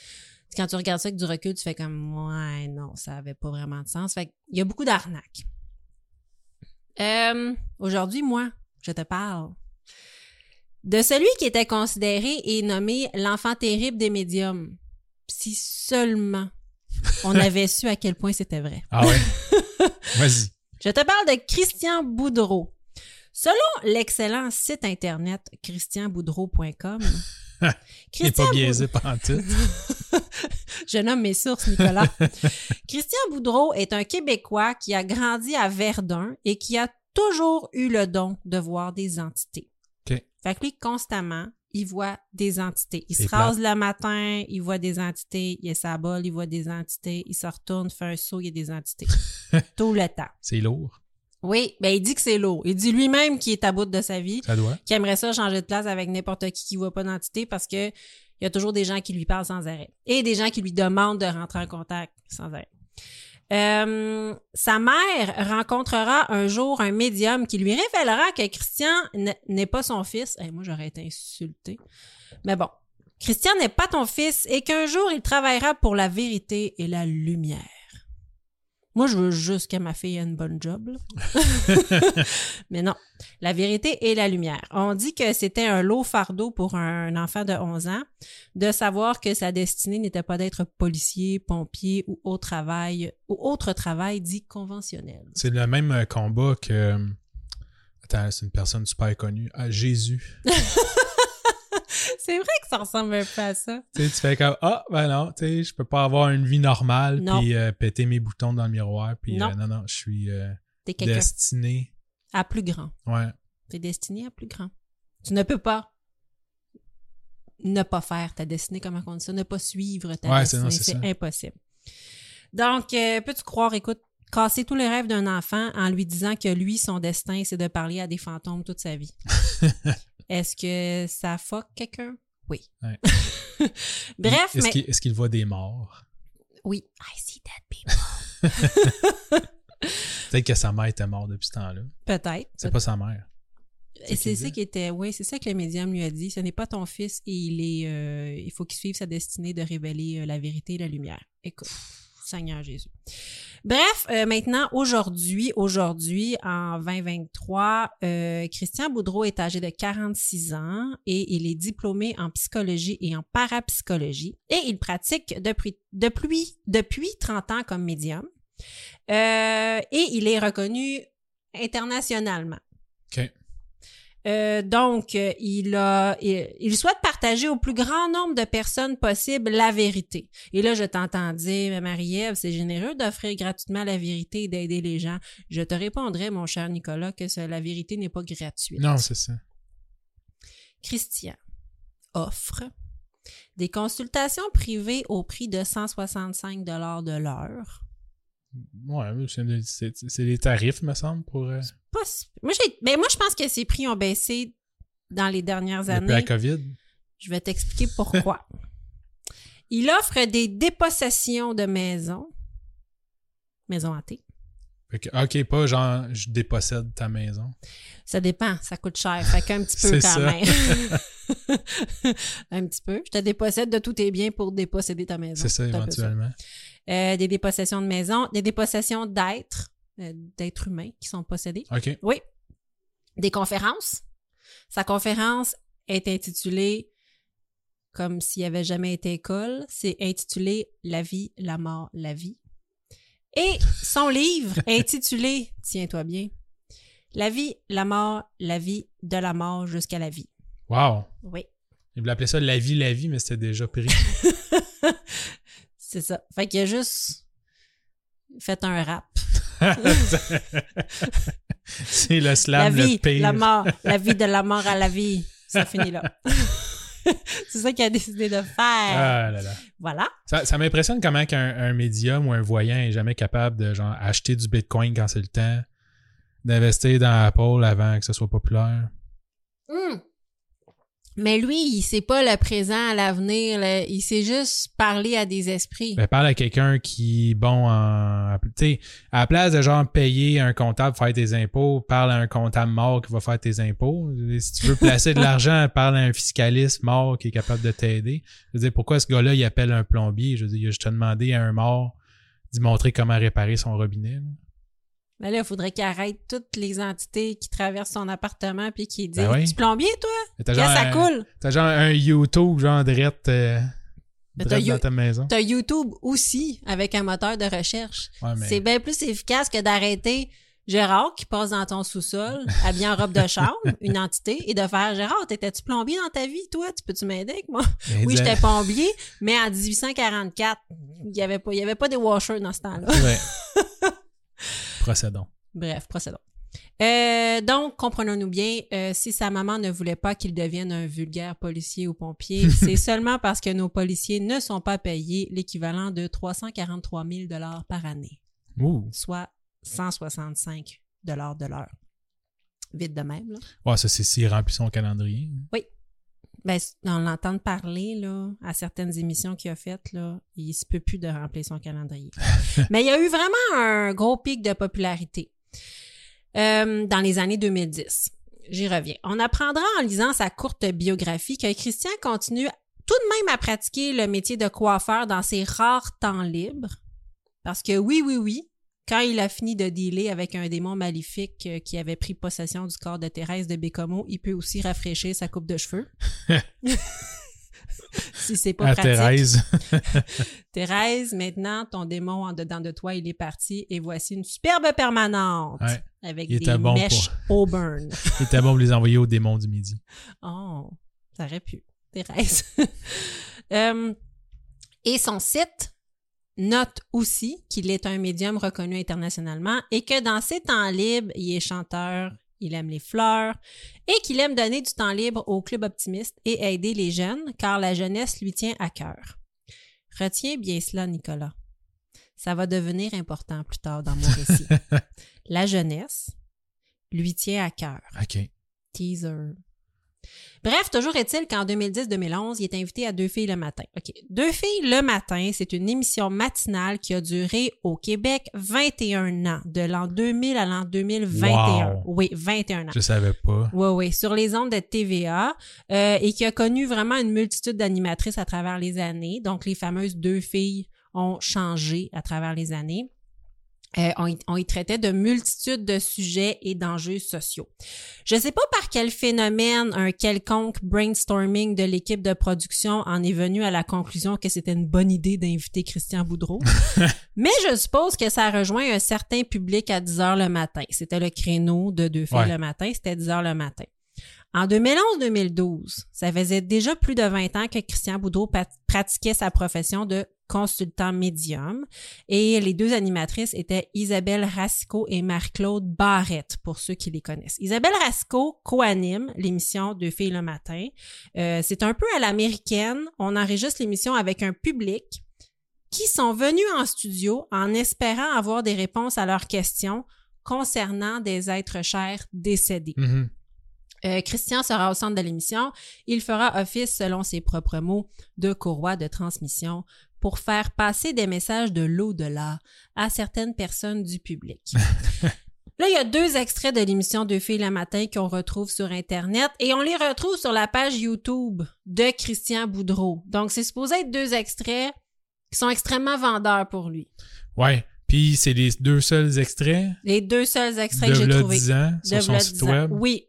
quand tu regardes ça avec du recul, tu fais comme ouais, non, ça avait pas vraiment de sens. Fait que il y a beaucoup d'arnaques. Euh, Aujourd'hui, moi, je te parle de celui qui était considéré et nommé l'enfant terrible des médiums. Si seulement on [laughs] avait su à quel point c'était vrai. Ah ouais? [laughs] Vas-y. Je te parle de Christian Boudreau. Selon l'excellent site internet christianboudreau.com, [laughs] Christian pas Boud- biaisé pendant tout. [laughs] Je nomme mes sources, Nicolas. [laughs] Christian Boudreau est un Québécois qui a grandi à Verdun et qui a toujours eu le don de voir des entités. Fait que lui, constamment, il voit des entités. Il se rase le matin, il voit des entités. Il a sa bol, il voit des entités. Il se retourne, fait un saut, il y a des entités. [laughs] Tout le temps. C'est lourd. Oui, ben il dit que c'est lourd. Il dit lui-même qu'il est à bout de sa vie, Ça doit. qu'il aimerait ça changer de place avec n'importe qui qui voit pas d'entité parce que il y a toujours des gens qui lui parlent sans arrêt et des gens qui lui demandent de rentrer en contact sans arrêt. Euh, sa mère rencontrera un jour un médium qui lui révélera que Christian n'est pas son fils. Eh, moi, j'aurais été insultée. Mais bon, Christian n'est pas ton fils et qu'un jour, il travaillera pour la vérité et la lumière. Moi, je veux juste que ma fille ait une bonne job. [laughs] [laughs] Mais non, la vérité et la lumière. On dit que c'était un lourd fardeau pour un enfant de 11 ans de savoir que sa destinée n'était pas d'être policier, pompier ou autre travail ou autre travail dit conventionnel. C'est le même euh, combat que. euh, Attends, c'est une personne super connue. Ah, Jésus. [laughs] [laughs] C'est vrai que ça ressemble un peu à ça. Tu sais, tu fais comme Ah, ben non, tu sais, je peux pas avoir une vie normale puis euh, péter mes boutons dans le miroir. Puis Non. euh, non, non, je suis euh, destiné. à plus grand. Ouais. T'es destiné à plus grand. Tu ne peux pas ne pas faire ta destinée, comment on dit ça, ne pas suivre ta Ouais, destinée. c'est impossible. Donc, peux-tu croire, écoute, casser tous les rêves d'un enfant en lui disant que lui, son destin, c'est de parler à des fantômes toute sa vie? [laughs] Est-ce que ça fuck quelqu'un? Oui. Ouais. [laughs] Bref, Est-ce mais... qu'il est-ce qu'il voit des morts? Oui. I see dead people. [laughs] Peut-être que sa mère était morte depuis ce temps-là. Peut-être. C'est pas sa mère. C'est qu'il ça qui était, oui, c'est ça que le médium lui a dit. Ce n'est pas ton fils et il est, euh, il faut qu'il suive sa destinée de révéler euh, la vérité et la lumière. Écoute, Seigneur Jésus. Bref, euh, maintenant, aujourd'hui, aujourd'hui, en 2023, euh, Christian Boudreau est âgé de 46 ans et il est diplômé en psychologie et en parapsychologie et il pratique depuis, depuis, depuis 30 ans comme médium. Euh, et il est reconnu internationalement. Euh, donc, euh, il, a, il, il souhaite partager au plus grand nombre de personnes possible la vérité. Et là, je t'entends dire, Marie-Ève, c'est généreux d'offrir gratuitement la vérité et d'aider les gens. Je te répondrai, mon cher Nicolas, que ça- la vérité n'est pas gratuite. Non, c'est ça. Christian offre des consultations privées au prix de 165 de l'heure. Ouais, c'est les tarifs, me semble, pour euh, Pas moi, ben, moi, je pense que ces prix ont baissé dans les dernières depuis années. la COVID. Je vais t'expliquer pourquoi. [laughs] Il offre des dépossessions de maisons. Hantées. Fait que, OK, pas genre, je dépossède ta maison. Ça dépend, ça coûte cher. Fait qu'un petit [laughs] peu quand ça. même. [laughs] un petit peu. Je te dépossède de tous tes biens pour déposséder ta maison. C'est ça, éventuellement. Euh, des dépossessions de maisons, des dépossessions d'êtres. euh, d'êtres humains qui sont possédés. OK. Oui. Des conférences. Sa conférence est intitulée comme s'il n'y avait jamais été école. C'est intitulé La vie, la mort, la vie. Et son [laughs] livre intitulé, tiens-toi bien, La vie, la mort, la vie, de la mort jusqu'à la vie. Wow. Oui, Il voulait appeler ça la vie, la vie, mais c'était déjà pris. [laughs] c'est ça. Fait qu'il a juste fait un rap. [laughs] c'est le La slam vie, le pire. la mort, la vie de la mort à la vie. Ça finit là. [laughs] c'est ça qu'il a décidé de faire. Ah là là. Voilà. Ça, ça m'impressionne comment qu'un un médium ou un voyant est jamais capable de genre acheter du bitcoin quand c'est le temps, d'investir dans Apple avant que ce soit populaire. Hmm. Mais lui, il sait pas le présent, l'avenir. Il sait juste parler à des esprits. Ben, parle à quelqu'un qui, bon, en, tu sais, à la place de genre payer un comptable pour faire tes impôts, parle à un comptable mort qui va faire tes impôts. Si tu veux placer de [laughs] l'argent, parle à un fiscaliste mort qui est capable de t'aider. Je veux dire, pourquoi ce gars-là, il appelle un plombier? Je veux dire, a juste demandé à un mort d'y montrer comment réparer son robinet. là. Mais là, il faudrait qu'il arrête toutes les entités qui traversent son appartement puis qui disent Ben oui. Tu plombier, toi? T'as genre, ça un- coule t'as genre un YouTube, genre direct, euh, direct t'as dans ta maison. T'as YouTube aussi avec un moteur de recherche. Ouais, mais- C'est bien plus efficace que d'arrêter Gérard qui passe dans ton sous-sol, habillé en robe de chambre, [laughs] une entité, et de faire Gérard, t'étais-tu plombier dans ta vie, toi? Tu peux-tu m'aider avec moi? Mais Oui, j'étais plombier, mais en 1844, il n'y avait, pas- il y avait pas de washers dans ce temps-là. Ouais. [laughs] Procédons. Bref, procédons. Euh, donc, comprenons-nous bien, euh, si sa maman ne voulait pas qu'il devienne un vulgaire policier ou pompier, [laughs] c'est seulement parce que nos policiers ne sont pas payés l'équivalent de 343 000 par année, Ouh. soit 165 de l'heure. Vite de même, là. Ouais, ça, c'est s'il remplit son calendrier. Ben, on l'entend parler, là, à certaines émissions qu'il a faites, là, il se peut plus de remplir son calendrier. [laughs] Mais il y a eu vraiment un gros pic de popularité euh, dans les années 2010. J'y reviens. On apprendra en lisant sa courte biographie que Christian continue tout de même à pratiquer le métier de coiffeur dans ses rares temps libres. Parce que oui, oui, oui, quand il a fini de dealer avec un démon maléfique euh, qui avait pris possession du corps de Thérèse de Bécomo, il peut aussi rafraîchir sa coupe de cheveux. [laughs] si c'est pas à pratique. Thérèse. [laughs] Thérèse, maintenant, ton démon en dedans de toi, il est parti et voici une superbe permanente Ouais. avec Il des bon mèches auburn. [laughs] Il était bon pour les envoyer au démon du midi. Oh, ça aurait pu. Thérèse. Euh, et son site note aussi qu'il est un médium reconnu internationalement et que dans ses temps libres, il est chanteur, il aime les fleurs et qu'il aime donner du temps libre au club optimiste et aider les jeunes car la jeunesse lui tient à cœur. Retiens bien cela, Nicolas. Ça va devenir important plus tard dans mon récit. [laughs] la jeunesse lui tient à cœur. OK. Teaser. Bref, toujours est-il qu'en 2010-2011, il est invité à Deux filles le matin. OK. Deux filles le matin, c'est une émission matinale qui a duré au Québec 21 ans, de l'an 2000 à l'an 2021. Wow. Oui, 21 ans. Je savais pas. Oui, oui, sur les ondes de TVA euh, et qui a connu vraiment une multitude d'animatrices à travers les années. Donc, les fameuses deux filles ont changé à travers les années. Euh, on, y, on y traitait de multitudes de sujets et d'enjeux sociaux. Je ne sais pas par quel phénomène un quelconque brainstorming de l'équipe de production en est venu à la conclusion que c'était une bonne idée d'inviter Christian Boudreau. [laughs] Mais je suppose que ça rejoint un certain public à 10 heures le matin. C'était le créneau de deux filles Ouais. le matin, c'était 10 heures le matin. En 2011-2012, ça faisait déjà plus de 20 ans que Christian Boudreau pratiquait sa profession de consultant médium et les deux animatrices étaient Isabelle Rasco et Marc-Claude Barrette pour ceux qui les connaissent. Isabelle Rasco co-anime l'émission Deux filles le matin. Euh, c'est un peu à l'américaine. On enregistre l'émission avec un public qui sont venus en studio en espérant avoir des réponses à leurs questions concernant des êtres chers décédés. Mhm. Euh, Christian sera au centre de l'émission. Il fera office, selon ses propres mots, de courroie de transmission pour faire passer des messages de l'au-delà à certaines personnes du public. [laughs] Là, il y a deux extraits de l'émission Deux filles le matin qu'on retrouve sur Internet et on les retrouve sur la page YouTube de Christian Boudreau. Donc, c'est supposé être deux extraits qui sont extrêmement vendeurs pour lui. Ouais. Puis c'est les deux seuls extraits Les deux seuls extraits de que j'ai trouvés. 10 ans sur de son site 10 ans. web. Oui.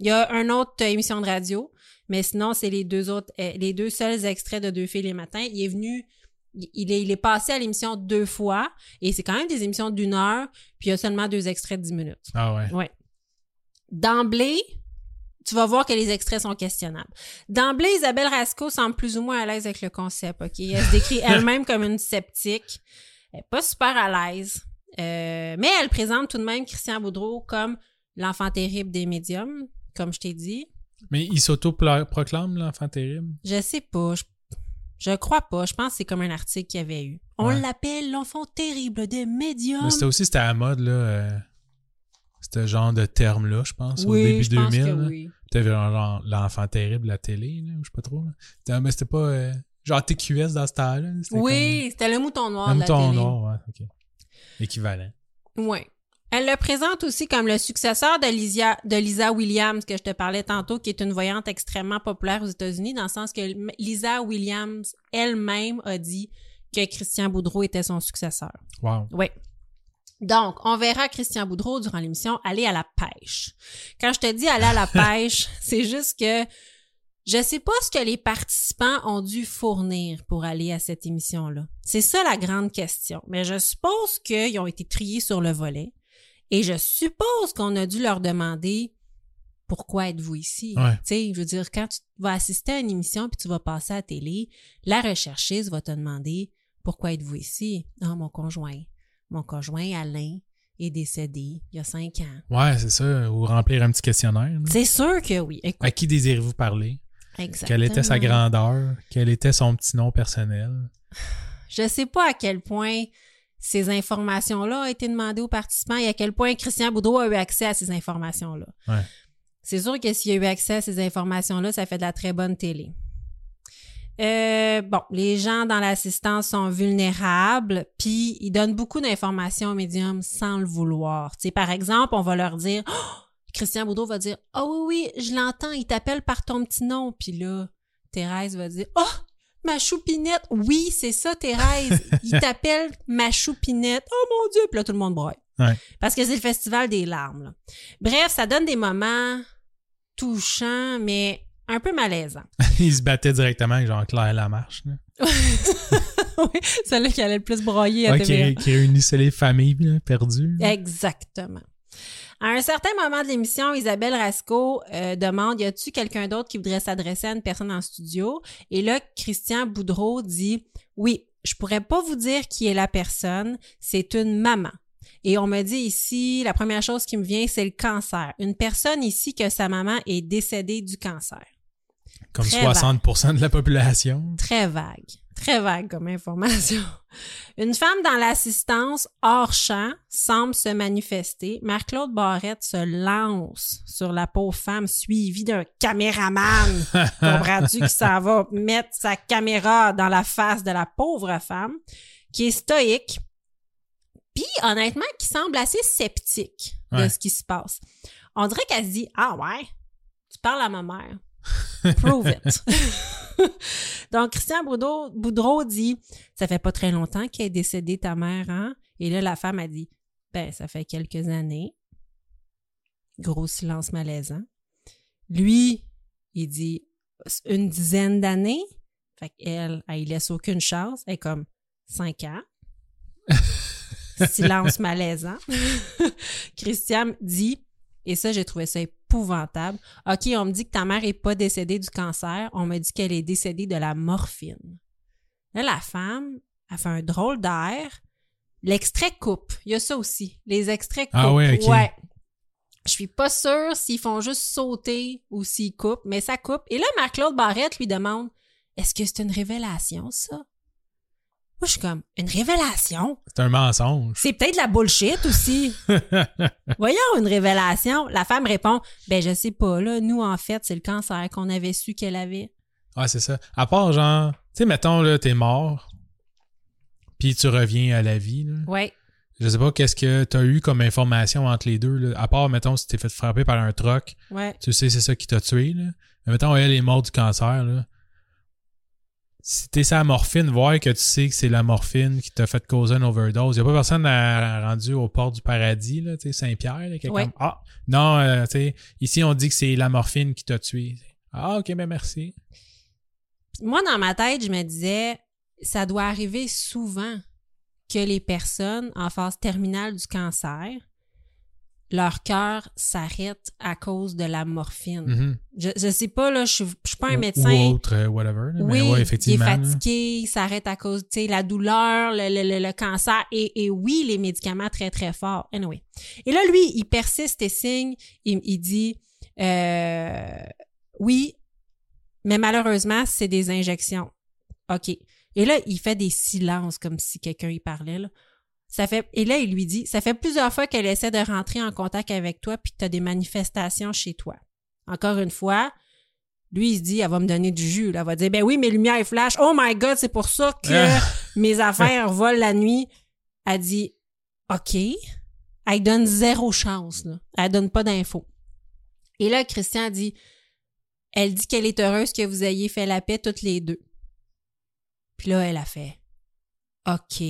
Il y a une autre émission de radio, mais sinon, c'est les deux autres, euh, les deux seuls extraits de Deux filles les matins. Il est venu, il est, il est passé à l'émission deux fois, et c'est quand même des émissions d'une heure, puis il y a seulement deux extraits de 10 minutes. Ah ouais. Ouais. D'emblée, tu vas voir que les extraits sont questionnables. D'emblée, Isabelle Rasco semble plus ou moins à l'aise avec le concept, OK? Elle se décrit [laughs] elle-même comme une sceptique. Elle est pas super à l'aise. Euh, mais elle présente tout de même Christian Boudreau comme l'enfant terrible des médiums, comme je t'ai dit. Mais il s'auto-proclame, l'enfant terrible? Je sais pas. Je, je crois pas. Je pense que c'est comme un article qu'il y avait eu. On Ouais. l'appelle l'enfant terrible des médiums. Mais c'était aussi, c'était à la mode, là. euh, c'était genre de terme-là, je pense, au oui, début je pense 2000. que là. oui. T'avais genre l'enfant terrible, la télé, là, je sais pas trop. là. Mais c'était pas euh, genre TQS dans ce temps-là. Oui, c'était le mouton noir Comme, de un la mouton télé. noir, ouais, ok. Équivalent. Oui. Elle le présente aussi comme le successeur de Lisa, de Lisa Williams, que je te parlais tantôt, qui est une voyante extrêmement populaire aux États-Unis, dans le sens que Lisa Williams elle-même a dit que Christian Boudreau était son successeur. Wow. Oui. Donc, on verra Christian Boudreau durant l'émission aller à la pêche. Quand je te dis aller à la [laughs] pêche, c'est juste que je sais pas ce que les participants ont dû fournir pour aller à cette émission-là. C'est ça la grande question. Mais je suppose qu'ils ont été triés sur le volet. Et je suppose qu'on a dû leur demander pourquoi êtes-vous ici? Ouais. Tu sais, je veux dire, quand tu vas assister à une émission puis tu vas passer à la télé, la recherchiste va te demander pourquoi êtes-vous ici? Ah, mon conjoint. Mon conjoint, Alain, est décédé il y a cinq ans. Ouais, c'est ça. Ou remplir un petit questionnaire. C'est sûr que oui. Écoute, À qui désirez-vous parler? exactement. Quelle était sa grandeur? Quel était son petit nom personnel? Je sais pas à quel point ces informations-là ont été demandées aux participants et à quel point Christian Boudreau a eu accès à ces informations-là. Ouais. C'est sûr que s'il a eu accès à ces informations-là, ça fait de la très bonne télé. Euh, bon, les gens dans l'assistance sont vulnérables, puis ils donnent beaucoup d'informations aux médiums sans le vouloir. Par exemple, on va leur dire, Oh! Christian Boudreau va dire, oh oui, oui, je l'entends, il t'appelle par ton petit nom, puis là, Thérèse va dire, oh, ma choupinette, oui, c'est ça, Thérèse, [laughs] il t'appelle ma choupinette, oh mon Dieu, puis là, tout le monde broye. Ouais. Parce que c'est le festival des larmes. là. Bref, ça donne des moments touchants, mais un peu malaisants. [laughs] Il se battait directement avec Jean-Claire Lamarche. Là. [laughs] oui, celle-là qui allait le plus broyer à Ouais, qui, réunissait les familles là, perdues. là. Exactement. À un certain moment de l'émission, Isabelle Rasco euh, demande Y a-tu quelqu'un d'autre qui voudrait s'adresser à une personne en studio? Et là, Christian Boudreau dit Oui, je pourrais pas vous dire qui est la personne, c'est une maman. Et on me dit ici, la première chose qui me vient, c'est le cancer. Une personne ici que sa maman est décédée du cancer. Comme très 60% de la population. Très vague. Très vague comme information. [laughs] Une femme dans l'assistance hors champ semble se manifester. Marc-Claude Barrette se lance sur la pauvre femme suivie d'un caméraman. [laughs] Comprends-tu qui s'en va mettre sa caméra dans la face de la pauvre femme qui est stoïque. Puis, honnêtement, qui semble assez sceptique de Ouais. ce qui se passe. On dirait qu'elle se dit Ah ouais, tu parles à ma mère. [laughs] Prove it. [laughs] Donc, Christian Boudreau, Boudreau dit Ça fait pas très longtemps qu'elle est décédée, ta mère, hein? Et là, la femme a dit Ben, ça fait quelques années. Gros silence malaisant. Lui, il dit une dizaine d'années. Fait qu'elle, elle, il laisse aucune chance. Elle est comme cinq ans. [laughs] Silence malaisant. Christian dit, et ça, j'ai trouvé ça épouvantable. OK, on me dit que ta mère est pas décédée du cancer. On me dit qu'elle est décédée de la morphine. Là, la femme, a fait un drôle d'air. L'extrait coupe. Il y a ça aussi. Les extraits coupent. Ah ouais, ok. Je suis pas sûre s'ils font juste sauter ou s'ils coupent, mais ça coupe. Et là, Marc-Claude Barrette lui demande Est-ce que c'est une révélation, ça? Moi, je suis comme Une révélation? C'est un mensonge. C'est peut-être de la bullshit aussi. [laughs] Voyons, une révélation. La femme répond Ben, je sais pas, là. Nous, en fait, c'est le cancer qu'on avait su qu'elle avait. Ouais, c'est ça. À part, genre, tu sais, mettons, là, t'es mort, puis tu reviens à la vie, là. Ouais. Je sais pas qu'est-ce que t'as eu comme information entre les deux, là? À part, mettons, si t'es fait frapper par un truck, Ouais. tu sais, c'est ça qui t'a tué, là. Mais mettons, elle est morte du cancer, là. Si t'es sa morphine, voir que tu sais que c'est la morphine qui t'a fait causer une overdose. Y a pas personne à, rendu au port du paradis, là, tu sais, Saint-Pierre, là, qui est Ouais. comme, ah, non, euh, tu sais, ici on dit que c'est la morphine qui t'a tué. Ah, ok, ben merci. Moi, dans ma tête, je me disais, ça doit arriver souvent que les personnes en phase terminale du cancer, leur cœur s'arrête à cause de la morphine. Mhm. je, je sais pas, là, je suis, je suis pas un médecin. Ou autre, euh, whatever. là, Oui, mais ouais, il effectivement. est là. fatigué, il s'arrête à cause, tu sais, la douleur, le, le- le- le cancer et, et oui, les médicaments très, très forts. Anyway. Et là, lui, il persiste et signe. Il, il dit, euh, oui, mais malheureusement, c'est des injections. OK. Et là, il fait des silences comme si quelqu'un y parlait, là. Ça fait, et là, il lui dit, ça fait plusieurs fois qu'elle essaie de rentrer en contact avec toi puis que tu as des manifestations chez toi. Encore une fois, lui, il se dit, elle va me donner du jus. là. Elle va dire, ben oui, mes lumières flashent. Oh my God, c'est pour ça que Ah. [laughs] mes affaires volent la nuit. Elle dit, OK. Elle donne zéro chance. Là. Elle donne pas d'infos. Et là, Christian dit, elle dit qu'elle est heureuse que vous ayez fait la paix toutes les deux. Puis là, elle a fait, OK.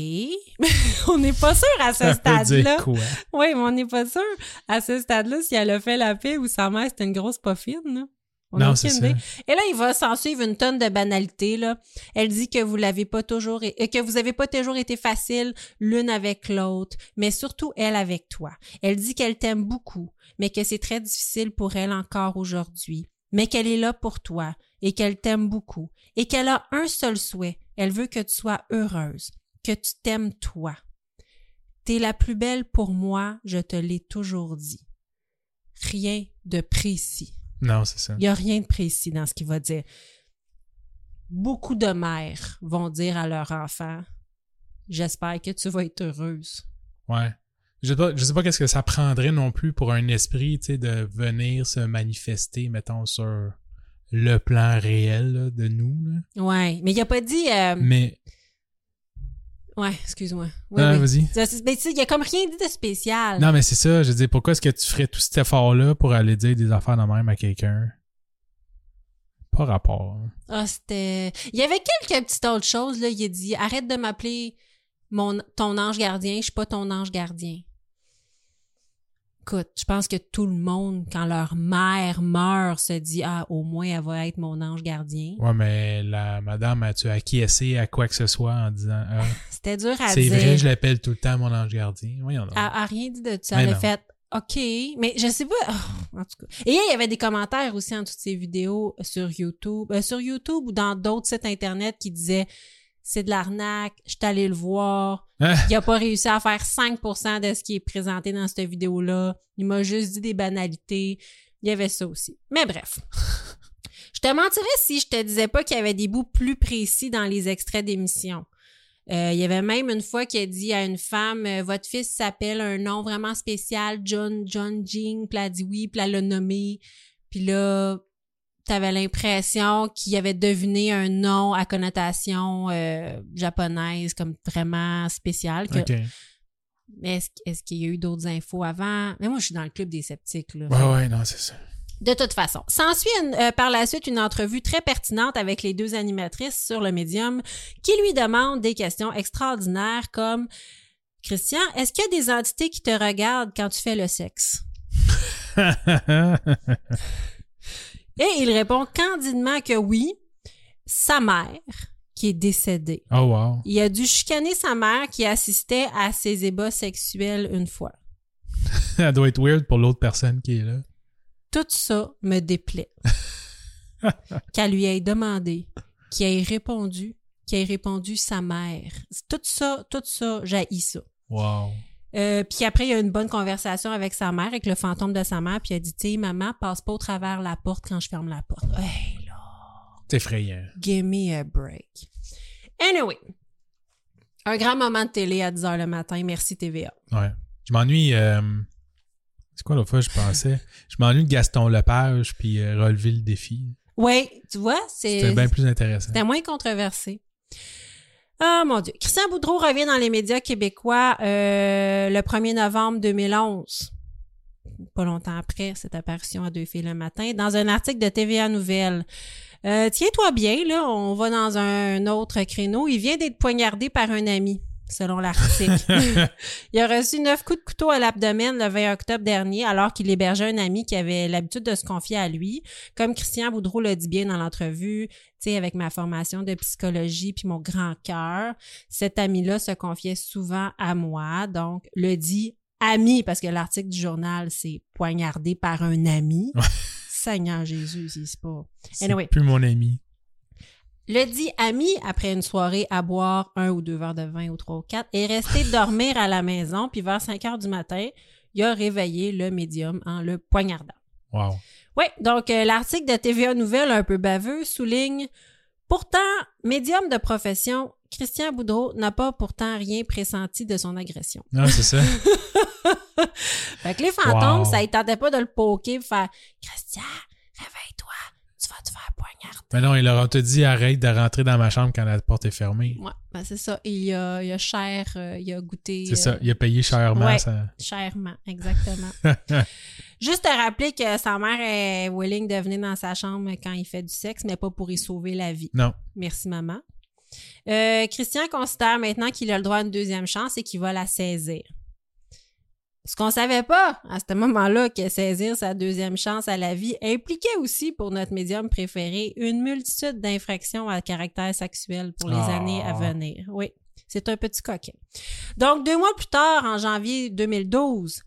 [laughs] on n'est pas sûr à ce stade-là. Oui, mais on n'est pas sûr à ce stade-là si elle a fait la paix ou sa mère c'était une grosse poffine. Là. On Non, c'est ça. Et là, il va s'en suivre une tonne de banalités. Là. Elle dit que vous l'avez pas toujours et que vous avez pas toujours été facile l'une avec l'autre, mais surtout elle avec toi. Elle dit qu'elle t'aime beaucoup, mais que c'est très difficile pour elle encore aujourd'hui, mais qu'elle est là pour toi et qu'elle t'aime beaucoup et qu'elle a un seul souhait. Elle veut que tu sois heureuse, que tu t'aimes toi. T'es la plus belle pour moi, je te l'ai toujours dit. Rien de précis. Non, c'est ça. Il n'y a rien de précis dans ce qu'il va dire. Beaucoup de mères vont dire à leur enfant J'espère que tu vas être heureuse. Ouais. Je sais pas, je sais pas qu'est-ce que ça prendrait non plus pour un esprit, tu sais, de venir se manifester, mettons, sur le plan réel là, de nous. Là. Ouais, mais il a pas dit. euh, Mais, Ouais, excuse-moi. Oui, oui. vas-y. Mais tu sais, il y a comme rien dit de spécial. Non, mais c'est ça. Je dire, pourquoi est-ce que tu ferais tout cet effort-là pour aller dire des affaires de même à quelqu'un? Pas rapport. hein. Ah, c'était. Il y avait quelques petites autres choses, là. Il a dit Arrête de m'appeler mon ton ange gardien, je suis pas ton ange gardien. Écoute, je pense que tout le monde, quand leur mère meurt, se dit Ah, au moins elle va être mon ange gardien. Ouais, mais la madame, as-tu acquiescé à quoi que ce soit en disant Ah, [laughs] C'était dur à c'est dire. vrai, je l'appelle tout le temps mon ange gardien? Voyons donc. Elle a rien dit de ça. Elle a fait OK, mais je sais pas. oh, en tout cas. Et il y avait des commentaires aussi en toutes ces vidéos sur YouTube, euh, sur YouTube ou dans d'autres sites internet qui disaient c'est de l'arnaque, je suis allé le voir, Ah, il a pas réussi à faire 5% de ce qui est présenté dans cette vidéo-là. Il m'a juste dit des banalités. Il y avait ça aussi. Mais bref. [laughs] Je te mentirais si je te disais pas qu'il y avait des bouts plus précis dans les extraits d'émissions. Euh, il y avait même une fois qui a dit à une femme euh, Votre fils s'appelle un nom vraiment spécial, John, John Jing, puis elle a dit oui, puis elle l'a nommé. Puis là, t'avais l'impression qu'il avait deviné un nom à connotation euh, japonaise comme vraiment spécial. que- est-ce, qu'il y a eu d'autres infos avant? Mais moi, je suis dans le club des sceptiques. Là. Ouais, ouais, non, c'est ça. De toute façon, s'ensuit euh, par la suite une entrevue très pertinente avec les deux animatrices sur le médium qui lui demandent des questions extraordinaires comme Christian, est-ce qu'il y a des entités qui te regardent quand tu fais le sexe? [laughs] Et il répond candidement que oui, sa mère, qui est décédée. oh, wow. Il a dû chicaner sa mère qui assistait à ses ébats sexuels une fois. [laughs] Ça doit être weird pour l'autre personne qui est là. Tout ça me déplaît. [laughs] Qu'elle lui ait demandé, qu'il ait répondu, qu'il ait répondu sa mère. Tout ça, tout ça, j'haïs ça. Wow. Euh, puis après, il y a une bonne conversation avec sa mère, avec le fantôme de sa mère, puis il a dit, tu sais, maman, passe pas au travers la porte quand je ferme la porte. Hey, là, C'est effrayant. give me a break. Anyway, un grand moment de télé à 10h le matin. Merci TVA. Ouais. Je m'ennuie. euh, C'est quoi l'autre fois, je pensais? Je m'ennuie de Gaston Lepage puis euh, relever le défi. Oui, tu vois, c'est... C'était bien plus intéressant. C'était moins controversé. Ah mon Dieu. Christian Boudreau revient dans les médias québécois euh, le 1er novembre 2011. Pas longtemps après cette apparition à Deux filles le matin, dans un article de TVA Nouvelles. Euh, Tiens-toi bien, là, on va dans un autre créneau. Il vient d'être poignardé par un ami, selon l'article. [laughs] il a reçu neuf coups de couteau à l'abdomen le 20 octobre dernier, alors qu'il hébergeait un ami qui avait l'habitude de se confier à lui. Comme Christian Boudreau l'a dit bien dans l'entrevue, tu sais, avec ma formation de psychologie puis mon grand cœur, cet ami-là se confiait souvent à moi. Donc, le dit ami, parce que l'article du journal, c'est poignardé par un ami. Seigneur Jésus, c'est pas. C'est Anyway. plus mon ami. Le dit ami, après une soirée à boire un ou deux verres de vin ou trois ou quatre, est resté [laughs] dormir à la maison, puis vers 5 heures du matin, il a réveillé le médium en le poignardant. Wow. Oui, donc euh, l'article de TVA Nouvelle, un peu baveux, souligne Pourtant, médium de profession, Christian Boudreau n'a pas pourtant rien pressenti de son agression. Non, c'est ça. [laughs] Fait que les fantômes, Wow. ça ne tentait pas de le poker, pour faire Christian, réveille-toi, tu vas te faire poignarder. Mais non, il leur a tout dit arrête de rentrer dans ma chambre quand la porte est fermée. Ouais, ben c'est ça. Il a, il a cher, euh, il a goûté. C'est ça. euh, Il a payé chèrement ouais. ça. Chèrement, exactement. [laughs] Juste te rappeler que sa mère est willing de venir dans sa chambre quand il fait du sexe, mais pas pour y sauver la vie. Non. Merci, maman. Euh, Christian considère maintenant qu'il a le droit à une deuxième chance et qu'il va la saisir. Ce qu'on savait pas à ce moment-là que saisir sa deuxième chance à la vie impliquait aussi pour notre médium préféré une multitude d'infractions à caractère sexuel pour les Ah. années à venir. Oui, c'est un petit coquin. Donc, deux mois plus tard, en janvier 2012,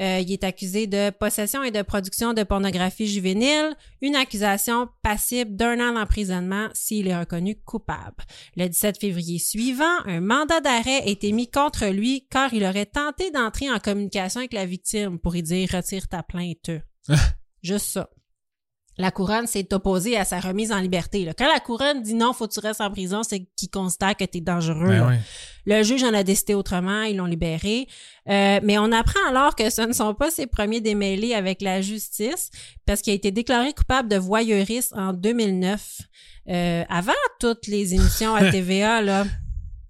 euh, il est accusé de possession et de production de pornographie juvénile, une accusation passible d'un an d'emprisonnement s'il est reconnu coupable. Le 17 février suivant, un mandat d'arrêt a été mis contre lui car il aurait tenté d'entrer en communication avec la victime pour y dire retire ta plainte. Juste ça. La couronne s'est opposée à sa remise en liberté. là. Quand la couronne dit non, faut que tu restes en prison, c'est qu'il constate que tu es dangereux. Ben. Le juge en a décidé autrement, ils l'ont libéré. Euh, mais on apprend alors que ce ne sont pas ses premiers démêlés avec la justice, parce qu'il a été déclaré coupable de voyeurisme en 2009. Euh, avant toutes les émissions à [laughs] TVA, là,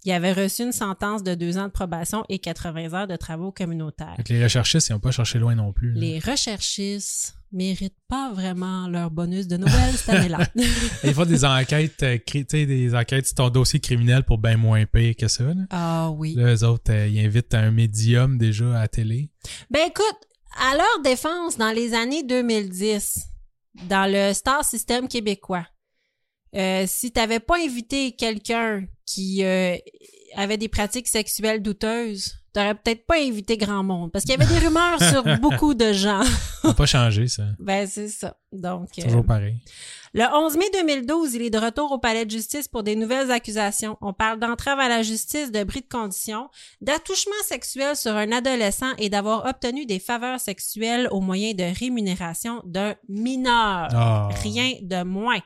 il avait reçu une sentence de deux ans de probation et 80 heures de travaux communautaires. Que les recherchistes, ils n'ont pas cherché loin non plus. là. Les recherchistes méritent pas vraiment leur bonus de Noël cette année-là. [laughs] Ils font des enquêtes, euh, tu des enquêtes sur ton dossier criminel pour bien moins pire que ça. Là, Ah oui. Là, eux autres, euh, ils invitent un médium déjà à la télé. Ben écoute, à leur défense, dans les années 2010, dans le Star System québécois, euh, si t'avais pas invité quelqu'un qui euh, avait des pratiques sexuelles douteuses, t'aurais peut-être pas invité grand monde. Parce qu'il y avait des rumeurs sur [laughs] beaucoup de gens. Ça pas changé, ça. Ben c'est ça. Donc, euh, Toujours pareil. le 11 mai 2012, il est de retour au palais de justice pour des nouvelles accusations. On parle d'entrave à la justice, de bris de condition, d'attouchement sexuel sur un adolescent et d'avoir obtenu des faveurs sexuelles au moyen de rémunération d'un mineur. Ah. Rien de moins.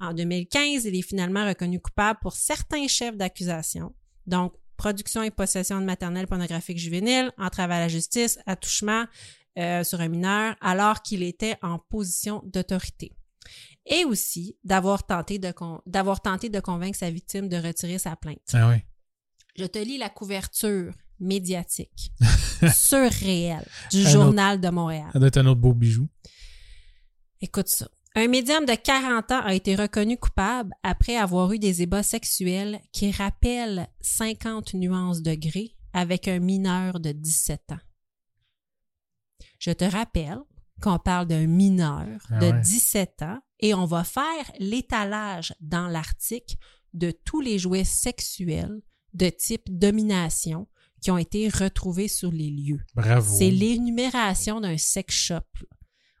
En 2015, il est finalement reconnu coupable pour certains chefs d'accusation. Donc, production et possession de maternelle pornographique juvénile, entrave à la justice, attouchement euh, sur un mineur, alors qu'il était en position d'autorité. Et aussi d'avoir tenté de con- d'avoir tenté de convaincre sa victime de retirer sa plainte. Ah oui. Je te lis la couverture médiatique [laughs] surréelle du Un autre. Journal de Montréal. Ça doit être un autre beau bijou. Écoute ça. Un médium de 40 ans a été reconnu coupable après avoir eu des ébats sexuels qui rappellent 50 nuances de gris avec un mineur de 17 ans. Je te rappelle qu'on parle d'un mineur Ah de ouais. 17 ans et on va faire l'étalage dans l'article de tous les jouets sexuels de type domination qui ont été retrouvés sur les lieux. Bravo. C'est l'énumération d'un sex shop.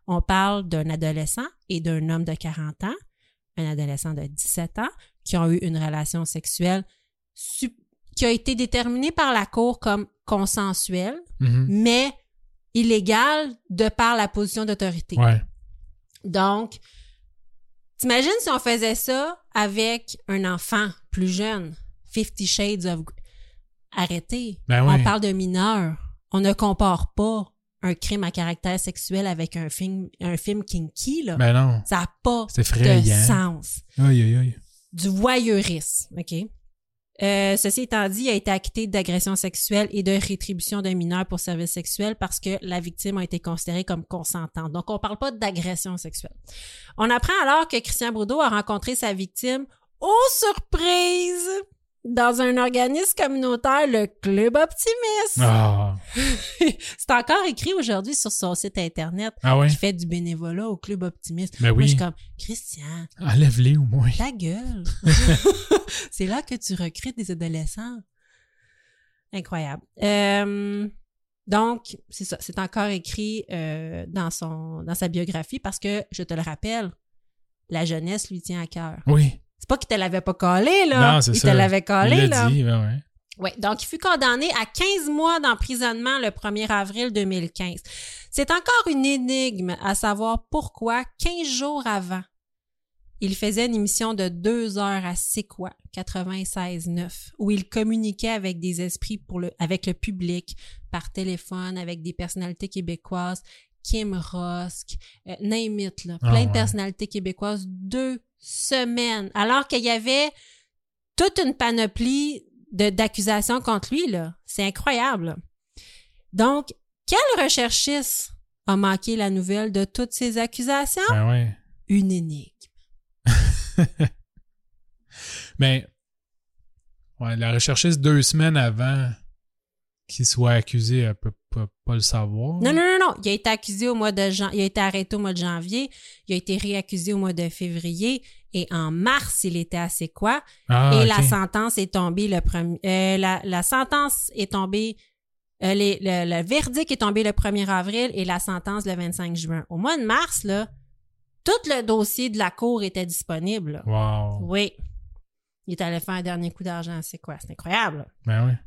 On parle d'un adolescent et d'un homme de 40 ans, un adolescent de 17 ans, qui ont eu une relation sexuelle qui a été déterminée par la Cour comme consensuelle, Mhm. mais illégale de par la position d'autorité. Ouais. Donc, t'imagines si on faisait ça avec un enfant plus jeune, Fifty Shades of... Arrêtez. Ben. On parle de mineur. On ne compare pas un crime à caractère sexuel avec un film, un film kinky, là. Ben non. ça n'a pas C'est de sens. Aïe, aïe, aïe. Du voyeurisme, OK? Euh, ceci étant dit, il a été acquitté d'agression sexuelle et de rétribution d'un mineur pour service sexuel parce que la victime a été considérée comme consentante. Donc, on parle pas d'agression sexuelle. On apprend alors que Christian Boudreau a rencontré sa victime, aux surprises, dans un organisme communautaire, le Club Optimiste. Ah, [laughs] C'est encore écrit aujourd'hui sur son site internet ah ouais? qui fait du bénévolat au Club Optimiste. Ben Moi, je oui. suis comme, Christian, Enlève-les au moins. ta gueule. [laughs] [laughs] c'est là que tu recrutes des adolescents. Incroyable. Euh, donc, c'est ça. C'est encore écrit euh, dans, son, dans sa biographie parce que, je te le rappelle, la jeunesse lui tient à cœur. Oui. C'est pas qu'il te l'avait pas collé, là. Non, c'est il ça. te l'avait collé, Il l'a là. dit, ben ouais. Oui, donc il fut condamné à 15 mois d'emprisonnement le 1er avril 2015. C'est encore une énigme à savoir pourquoi 15 jours avant, il faisait une émission de deux heures à C'est quoi 96.9 où il communiquait avec des esprits pour le, avec le public par téléphone, avec des personnalités québécoises, Kim Rosk, euh, name it, là, Ah plein de ouais. personnalités québécoises, deux semaines, alors qu'il y avait toute une panoplie de- d'accusations contre lui, là. C'est incroyable. là. Donc, quel recherchiste a manqué la nouvelle de toutes ces accusations? Ben ouais. Une énigme. [laughs] Mais, ouais, la recherchiste deux semaines avant qu'il soit accusé, elle peut pas, pas le savoir. Non, non, non, non. Il a été accusé au mois de jan... Il a été arrêté au mois de janvier. Il a été réaccusé au mois de février. Et en mars, il était à C'est quoi? Ah, et la sentence est tombée le premier. euh, la, la sentence est tombée. euh, les- le, le verdict est tombé le 1er avril et la sentence le 25 juin. Au mois de mars, là, tout le dossier de la cour était disponible. là. Wow. Oui. Il est allé faire un dernier coup d'argent, c'est quoi? C'est incroyable. là. Ben ouais.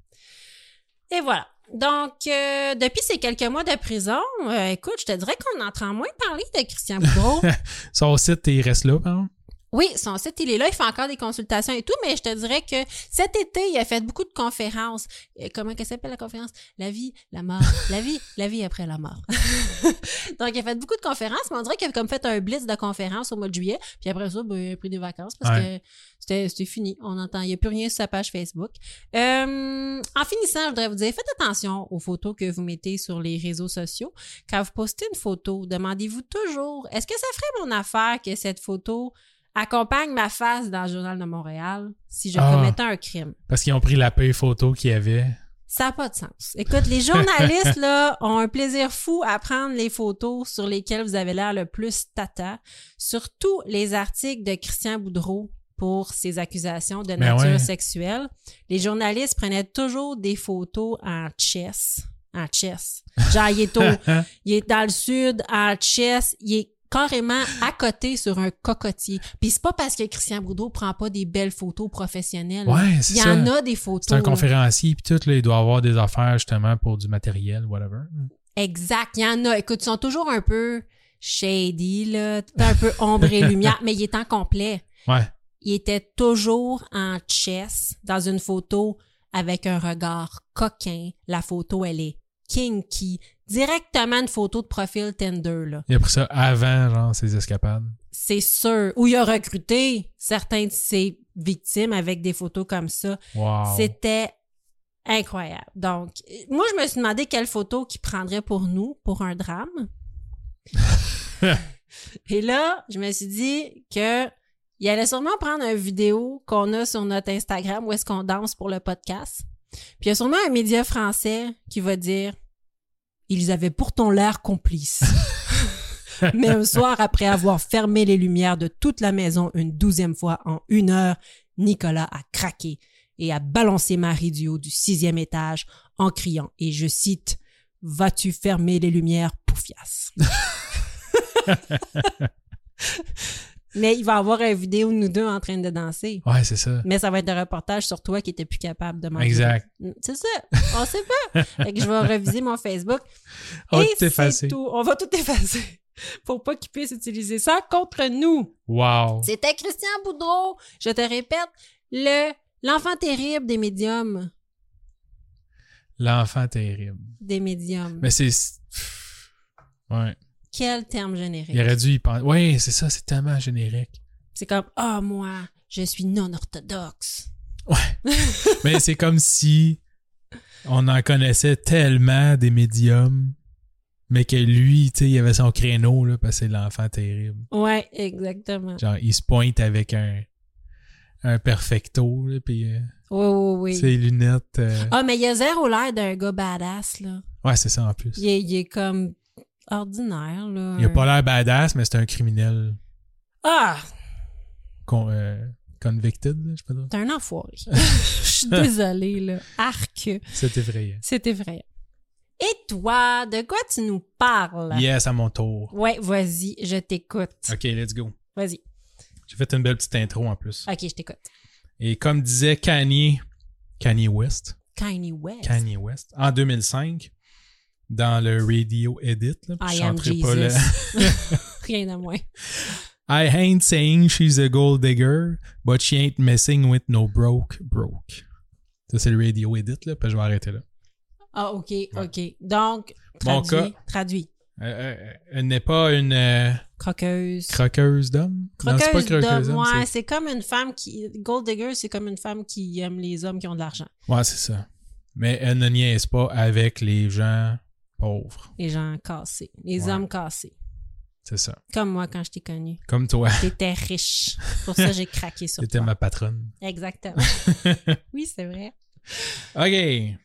Et voilà. Donc, euh, depuis ces quelques mois de prison, euh, écoute, je te dirais qu'on entend moins parler de Christian Boudreau. [laughs] Son site, il reste là, exemple? Oui, son site, il est là, il fait encore des consultations et tout, mais je te dirais que cet été, il a fait beaucoup de conférences. Euh, Comment qu'elle s'appelle la conférence? La vie, la mort. La vie, la vie après la mort. [laughs] Donc, il a fait beaucoup de conférences, mais on dirait qu'il a comme fait un blitz de conférences au mois de juillet, puis après ça, ben, il a pris des vacances parce Ouais. que c'était c'était fini. On entend, il n'y a plus rien sur sa page Facebook. Euh, en finissant, je voudrais vous dire, faites attention aux photos que vous mettez sur les réseaux sociaux. Quand vous postez une photo, demandez-vous toujours, est-ce que ça ferait mon affaire que cette photo accompagne ma face dans le Journal de Montréal si je Ah. commettais un crime? Parce qu'ils ont pris la paye photo qu'il y avait. Ça n'a pas de sens. Écoute, les journalistes, [laughs] là, ont un plaisir fou à prendre les photos sur lesquelles vous avez l'air le plus tata, surtout les articles de Christian Boudreau pour ses accusations de Ben nature ouais. sexuelle. Les journalistes prenaient toujours des photos en chess. En chess. Genre, il est, au- [laughs] il est dans le sud, en chess, il est carrément à côté sur un cocotier. Puis c'est pas parce que Christian Boudreau prend pas des belles photos professionnelles. Ouais, il c'est y ça. en a des photos. C'est un là. conférencier, puis tout, là, il doit avoir des affaires, justement, pour du matériel, whatever. Exact. Il y en a. Écoute, ils sont toujours un peu shady, là, un peu ombre et lumière, [laughs] mais il est en complet. Ouais. Il était toujours en chess dans une photo avec un regard coquin. La photo, elle est kinky. Directement une photo de profil Tinder, là. Il a pris ça avant, genre, ses escapades. C'est sûr. Où il a recruté certains de ses victimes avec des photos comme ça. Wow. C'était incroyable. Donc, moi, je me suis demandé quelle photo qu'il prendrait pour nous, pour un drame. [laughs] Et là, je me suis dit que il allait sûrement prendre une vidéo qu'on a sur notre Instagram où est-ce qu'on danse pour le podcast. Puis il y a sûrement un média français qui va dire ils avaient pourtant l'air complices. [laughs] Mais un soir, après avoir fermé les lumières de toute la maison une douzième fois en une heure, Nicolas a craqué et a balancé Marie du haut du sixième étage en criant, et je cite, Vas-tu fermer les lumières, poufias? [laughs] Mais il va y avoir une vidéo de nous deux en train de danser. Ouais, c'est ça. Mais ça va être un reportage sur toi qui était plus capable de manger. Exact. C'est ça. On sait pas. [laughs] Fait que je vais reviser mon Facebook. On va tout effacer. tout. On va tout effacer. [laughs] Pour pas qu'ils puissent utiliser ça contre nous. Wow. C'était Christian Boudreau. Je te répète, le l'enfant terrible des médiums. L'enfant terrible. Des médiums. Mais c'est. Ouais. Quel terme générique? Il aurait dû y penser. Ouais, c'est ça, c'est tellement générique. C'est comme, ah, moi, je suis non orthodoxe. [laughs] Mais c'est comme si on en connaissait tellement des médiums, mais que lui, tu sais, il avait son créneau, là, parce que c'est l'enfant terrible. Ouais, exactement. Genre, il se pointe avec un, un perfecto, là, puis euh, Oui, oui, oui. ses lunettes. euh, Ah, mais il a zéro l'air d'un gars badass, là. Ouais, c'est ça en plus. Il est, il est comme ordinaire, là. Il a pas l'air badass, mais c'est un criminel Ah! con- euh, convicted, là, je peux dire. T'es un enfoiré. [laughs] Je suis désolée, là. Arc. C'est effrayant. C'est effrayant. Et toi, de quoi tu nous parles? Yes, à mon tour. Ouais, vas-y, je t'écoute. Ok, let's go. Vas-y. J'ai fait une belle petite intro en plus. Ok, je t'écoute. Et comme disait Kanye, Kanye West, Kanye West. Kanye West, en 2005, dans le Radio Edit, là, I je am chanterai pas. Jesus. [laughs] [laughs] Rien de moins. I ain't saying she's a gold digger, but she ain't messing with no broke broke. Ça, c'est le Radio Edit, là, puis je vais arrêter là. Ah, ok, ok. Donc, traduit. Traduit. Euh, euh, elle n'est pas une euh, Croqueuse. croqueuse d'homme? Non, c'est pas Croqueuse croqueuse d'homme. d'homme, Ouais, c'est- c'est comme une femme qui. Gold digger, c'est comme une femme qui aime les hommes qui ont de l'argent. Ouais, c'est ça. Mais elle ne niaise pas avec les gens pauvres. Les gens cassés. Les Ouais. hommes cassés. C'est ça. Comme moi quand je t'ai connu. Comme toi. [laughs] T'étais riche. Pour ça, j'ai craqué sur toi. ma patronne. Exactement. [laughs] oui, c'est vrai. OK.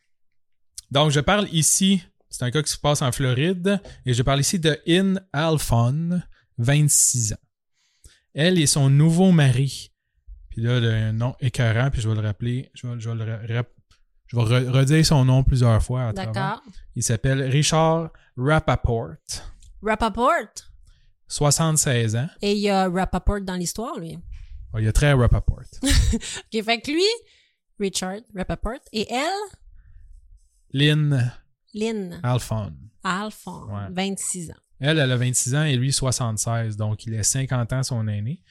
Donc, je parle ici, c'est un cas qui se passe en Floride, et je parle ici de In Alphon, 26 ans. Elle et son nouveau mari. Puis là, le nom écœurant, puis je vais le rappeler, je vais, je vais le ra- je vais re- redire son nom plusieurs fois. D'accord. Il s'appelle Richard Rappaport, Rappaport? 76 ans. Et il y a Rappaport dans l'histoire, lui. Oh, il y a très Rappaport. [laughs] OK, fait que lui, Richard Rappaport, et elle, Lynn Lynn Alphon. Alphon, Ouais. 26 ans. Elle, elle a 26 ans et lui 76, donc il est 50 ans son aîné.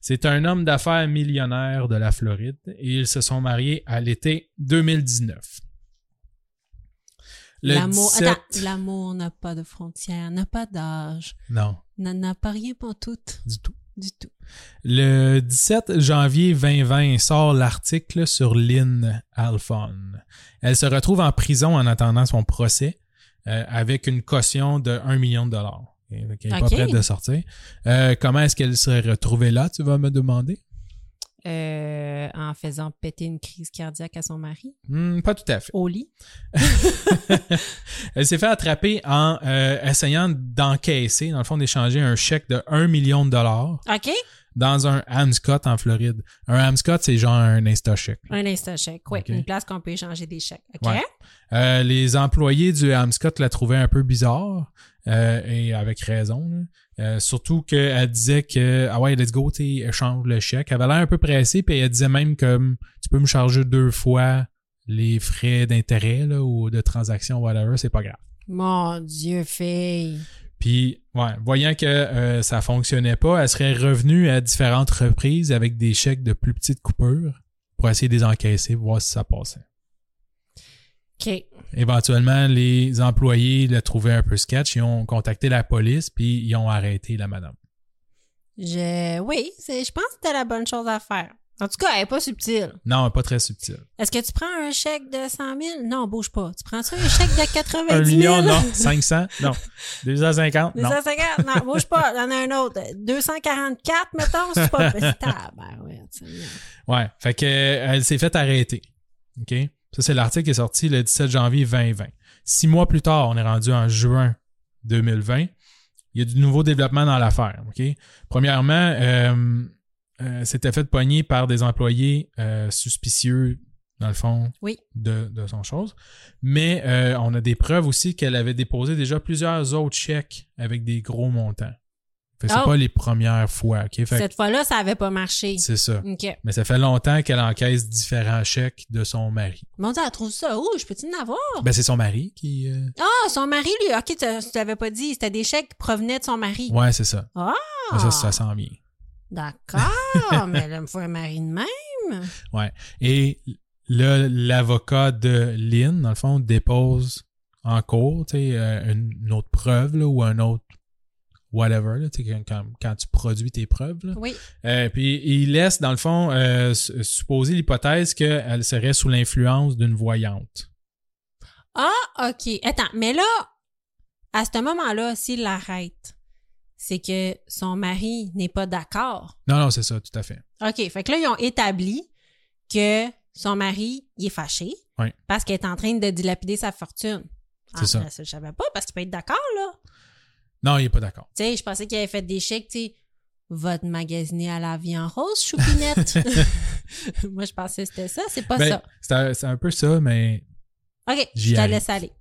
C'est un homme d'affaires millionnaire de la Floride et ils se sont mariés à l'été 2019. Le L'amour, 17... attends, l'amour n'a pas de frontières, n'a pas d'âge, Non, n'a pas rien pour tout, du tout. du tout. Le 17 janvier 2020 sort l'article sur Lynn Alphon. Elle se retrouve en prison en attendant son procès euh, avec une caution de 1 million de dollars. Elle n'est pas prête de sortir. Euh, comment est-ce qu'elle serait retrouvée là, tu vas me demander? Euh, en faisant péter une crise cardiaque à son mari? Hmm, pas tout à fait. au lit? [laughs] Elle s'est fait attraper en euh, essayant d'encaisser, dans le fond, d'échanger un chèque de 1 million de dollars OK? dans un Amscot en Floride. Un Amscot, c'est genre un Insta-chèque. Un instant chèque. Oui, une place qu'on peut échanger des chèques. OK? Ouais. Euh, les employés du Amscot la trouvaient un peu bizarre, euh, et avec raison. Euh, surtout qu'elle disait que, ah ouais, let's go, échange le chèque. Elle avait l'air un peu pressée, puis elle disait même que hum, tu peux me charger deux fois les frais d'intérêt ou de transaction, whatever, c'est pas grave. Mon Dieu, fille. Puis, ouais, voyant que euh, ça fonctionnait pas, elle serait revenue à différentes reprises avec des chèques de plus petites coupures pour essayer de les encaisser, voir si ça passait. OK. Éventuellement, les employés le trouvaient un peu sketch, ils ont contacté la police, puis ils ont arrêté la madame. Je... Oui, je pense que c'était la bonne chose à faire. En tout cas, elle n'est pas subtile. Non, pas très subtil. Est-ce que tu prends un chèque de 100 000? Non, bouge pas. Tu prends ça, un chèque de 90 000? Un million, non. [laughs] 500, non. 250, non. 250, non, bouge pas. Il y en a un autre. 244, mettons, c'est pas... [laughs] Tabarouette, Seigneur. Ouais, fait que euh, elle s'est fait arrêter. OK? Ça, c'est l'article qui est sorti le 17 janvier 2020. Six mois plus tard, on est rendu en juin 2020. Il y a du nouveau développement dans l'affaire. OK? Premièrement, euh, euh, c'était fait pogner par des employés euh, suspicieux, dans le fond, Oui. de, de son chose. Mais on a des preuves aussi qu'elle avait déposé déjà plusieurs autres chèques avec des gros montants. Fait que c'est Oh. pas les premières fois. OK? Fait Cette fois-là, ça avait pas marché. c'est ça. Mais ça fait longtemps qu'elle encaisse différents chèques de son mari. Mon Dieu, elle trouve ça où? Je peux-tu en avoir? Ben, c'est son mari qui. euh, Ah, son mari, lui. OK, tu tu t'avais pas dit. C'était des chèques qui provenaient de son mari. Ouais, c'est ça. Ah! Ça, ça sent bien. D'accord, [laughs] mais elle me faut un mari de même. Et là, l'avocat de Lynn, dans le fond, dépose en cours tu sais, euh, une, une autre preuve là, ou un autre whatever, là, quand, quand- tu produis tes preuves. là. Oui. Euh, puis il laisse, dans le fond, euh, s- supposer l'hypothèse qu'elle serait sous l'influence d'une voyante. Ah, OK. Attends, mais là, à ce moment-là, s'il l'arrête, c'est que son mari n'est pas d'accord. Non, non, c'est ça, tout à fait. OK. Fait que là, ils ont établi que son mari, il est fâché Oui. parce qu'elle est en train de dilapider sa fortune. C'est ça. ben, je savais pas parce qu'il peut être d'accord, là. Non, il est pas d'accord. Tu sais, je pensais qu'il avait fait des chèques, tu sais. Va te magasiner à la vie en rose, choupinette. [laughs] [laughs] Moi, je pensais que c'était ça. C'est pas Ben, ça. c'est un, c'est un peu ça, mais OK, je te laisse aller.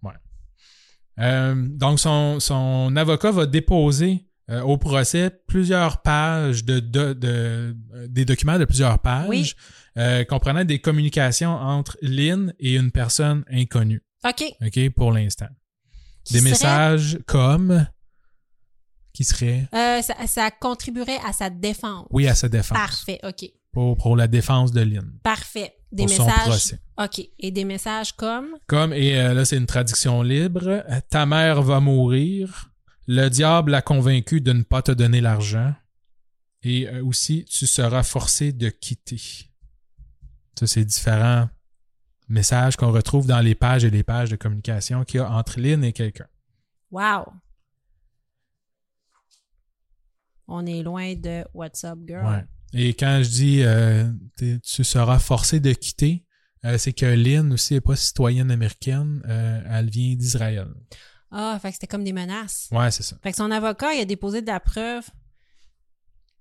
Euh, donc, son, son avocat va déposer euh, au procès plusieurs pages de, de, de- euh, des documents de plusieurs pages Oui. euh, comprenant des communications entre Lynn et une personne inconnue. OK. OK, pour l'instant. Des serait- messages comme qui Euh, ça, ça contribuerait à sa défense. oui à sa défense Parfait, OK. pour, pour la défense de Lynn Parfait. Des pour son messages. procès. OK. Et des messages comme? Comme et euh, là c'est une traduction libre, ta mère va mourir, le diable l'a convaincu de ne pas te donner l'argent et euh, aussi tu seras forcé de quitter. Ça c'est différents messages qu'on retrouve dans les pages et les pages de communication qu'il y a entre Lynn et quelqu'un. Wow. On est loin de What's up, girl. Ouais. Et quand je dis euh, tu seras forcé de quitter, euh, c'est que Lynn aussi n'est pas citoyenne américaine, euh, elle vient d'Israël. Ah, fait que c'était comme des menaces. Ouais, c'est ça. Fait que son avocat, il a déposé de la preuve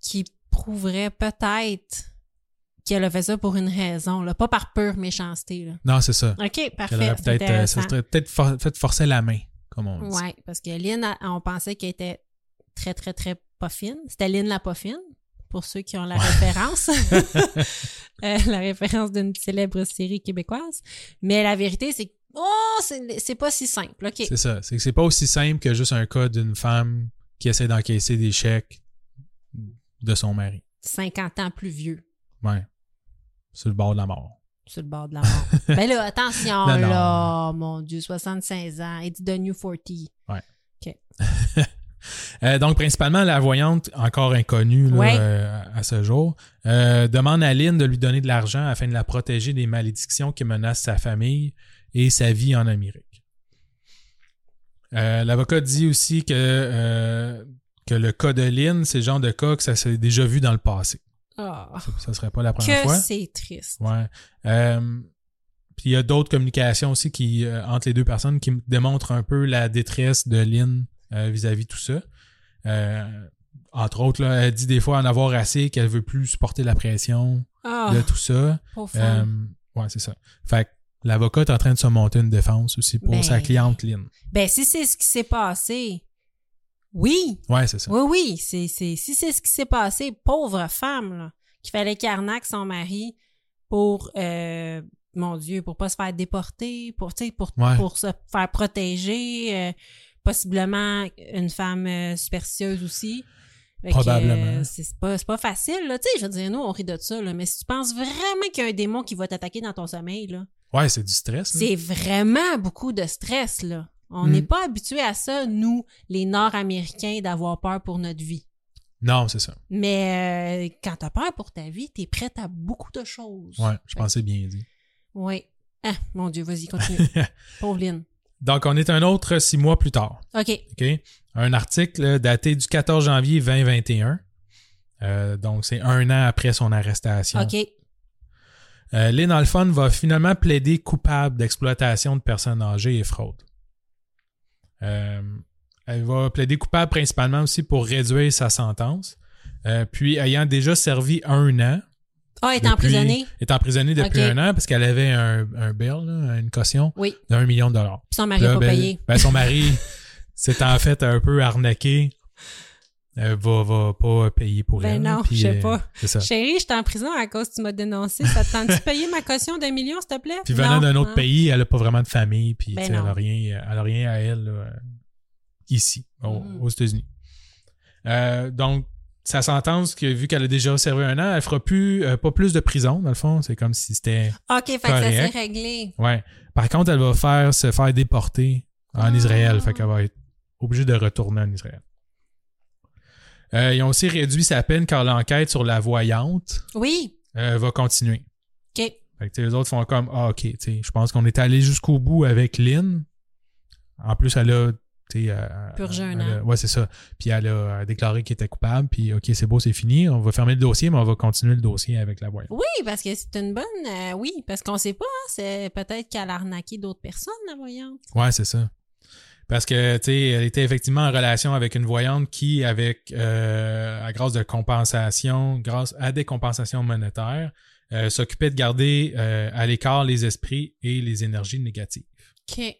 qui prouverait peut-être qu'elle a fait ça pour une raison, là, pas par pure méchanceté. Là. Non, c'est ça. OK, parfait. aurait c'est peut-être, ça serait peut-être for- fait forcer la main, comme on dit. Ouais, parce que Lynn, on pensait qu'elle était très, très, très pas fine. C'était Lynn la pas fine, pour ceux qui ont la référence. [laughs] Euh, la référence d'une célèbre série québécoise. Mais la vérité, c'est que, oh, c'est pas si simple. OK. C'est ça. C'est que c'est pas aussi simple que juste un cas d'une femme qui essaie d'encaisser des chèques de son mari. 50 ans plus vieux. Ouais. Sur le bord de la mort. sur le bord de la mort. [laughs] ben là, attention, Non, non. là, mon Dieu, 76 ans, it's the new 40. [laughs] Euh, donc, principalement, la voyante, encore inconnue là, Ouais. euh, à ce jour, euh, demande à Lynn de lui donner de l'argent afin de la protéger des malédictions qui menacent sa famille et sa vie en Amérique. L'avocat dit aussi que, que le cas de Lynn, c'est le genre de cas que ça s'est déjà vu dans le passé. Ah, Ça, ça serait pas la première que fois. c'est triste. Ouais. Puis il y a d'autres communications aussi qui entre les deux personnes qui démontrent un peu la détresse de Lynn vis-à-vis de tout ça. Euh, entre autres, là, elle dit des fois en avoir assez, qu'elle veut plus supporter la pression Ah, de tout ça. Euh, ouais, c'est ça. Fait que l'avocat est en train de se monter une défense aussi pour Ben. sa cliente Lynn. Ben, si c'est ce qui s'est passé, oui, Ouais, c'est ça. oui, oui, si c'est ce qui s'est passé, pauvre femme, là, qu'il fallait qu'elle arnaque son mari pour, euh, mon Dieu, pour pas se faire déporter, pour, pour, Ouais. pour se faire protéger, euh, possiblement une femme euh, superstitieuse aussi. Fait Probablement. euh, c'est pas, pas facile, là. Tu sais, je veux dire, nous, on rit de ça, là. Mais si tu penses vraiment qu'il y a un démon qui va t'attaquer dans ton sommeil, là, Ouais, c'est du stress. c'est vraiment beaucoup de stress, là. On Mm. n'est pas habitué à ça, nous, les Nord-Américains, d'avoir peur pour notre vie. Non, c'est ça. Mais euh, quand t'as peur pour ta vie, t'es prête à beaucoup de choses. Ouais, je pensais bien dit. Oui. Ah, mon Dieu, vas-y, continue. [laughs] Pauvre Lynn. Donc, on est un autre six mois plus tard. OK. OK? Un article daté du 14 janvier 2021. Euh, donc, c'est un an après son arrestation. OK. Euh, Lynn Alphon va finalement plaider coupable d'exploitation de personnes âgées et fraude. Euh, elle va plaider coupable principalement aussi pour réduire sa sentence. Puis, ayant déjà servi un an, Ah, elle est emprisonnée. est emprisonnée depuis un an parce qu'elle avait un, un bail, là, une caution Oui. d'un million de dollars. Puis son mari n'a pas ben, payé. ben, son mari [laughs] s'est en fait un peu arnaqué. Euh, va, va pas payer pour Ben elle. non, je sais euh, pas. Ça. Chérie, je suis en prison à cause que tu m'as dénoncé. Ça te tente-tu de payer ma caution d'un million, s'il te plaît? Puis venant d'un autre hein? pays, elle a pas vraiment de famille, puis Ben elle non. a rien, elle a rien à elle là, euh, ici, au- Mhm. aux États-Unis. Euh, donc, sa sentence, que vu qu'elle a déjà servi un an, elle fera plus, euh, pas plus de prison, dans le fond. C'est comme si c'était. OK, fait que ça s'est réglé. Ouais. Par contre, elle va faire se faire déporter en Ah. Israël. Fait qu'elle va être obligée de retourner en Israël. Euh, ils ont aussi réduit sa peine car l'enquête sur la voyante Oui. euh, va continuer. OK. Fait que les autres font comme Ah, ok, je pense qu'on est allé jusqu'au bout avec Lynn. En plus, elle a. euh, Purgé un elle an. Ouais, c'est ça. Puis elle a déclaré qu'elle était coupable. Puis, ok, c'est beau, c'est fini. On va fermer le dossier, mais on va continuer le dossier avec la voyante. Oui, parce que c'est une bonne. euh, oui, parce qu'on sait pas, hein, c'est peut-être qu'elle a arnaqué d'autres personnes, la voyante. Ouais, c'est ça. Parce que, tu sais, elle était effectivement en relation avec une voyante qui, avec, euh, à grâce de compensation, grâce à des compensations monétaires, euh, s'occupait de garder à l'écart les esprits et les énergies négatives. OK.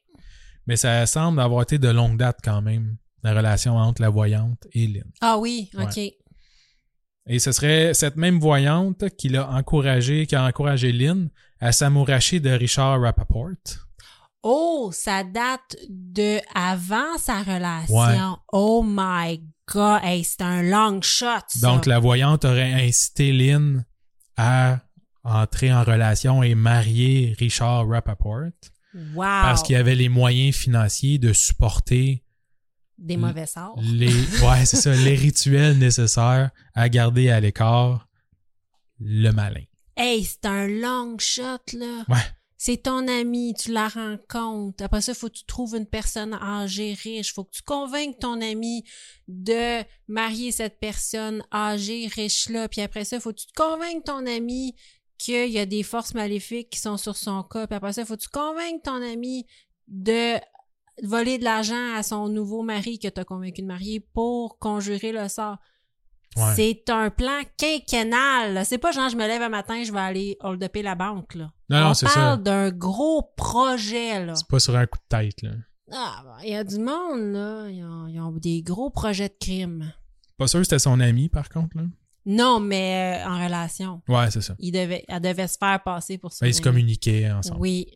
Mais ça semble avoir été de longue date quand même, la relation entre la voyante et Lynn. Ah oui, OK. Et ce serait cette même voyante qui l'a encouragé, qui a encouragé Lynn à s'amouracher de Richard Rappaport. Oh, ça date de avant sa relation. Ouais. Oh my god, hey, c'est un long shot. ça. Donc, la voyante aurait incité Lynn à entrer en relation et marier Richard Rappaport wow. parce qu'il avait les moyens financiers de supporter des mauvais sorts. les, ouais, c'est ça, les rituels [laughs] nécessaires à garder à l'écart le malin. Hey, c'est un long shot là. Ouais. C'est ton ami, tu la rencontres. Après ça, faut que tu trouves une personne âgée riche. Faut que tu convainques ton ami de marier cette personne âgée riche là. Puis après ça, faut que tu te convainques ton ami qu'il y a des forces maléfiques qui sont sur son cas. Puis après ça, faut que tu convainques ton ami de voler de l'argent à son nouveau mari que tu as convaincu de marier pour conjurer le sort? Ouais. C'est un plan quinquennal. C'est pas genre je me lève un matin, je vais aller hold upper la banque. Là. Non, non, On parle d'un gros projet. là. C'est pas sur un coup de tête, là. Ah, ben, il y a du monde, là. Ils ont, ils ont des gros projets de crime. Pas sûr que c'était son ami, par contre, là. Non, mais euh, en relation. Ouais, c'est ça. Il devait, elle devait se faire passer pour ça. Ben, ils se communiquaient ensemble. Oui.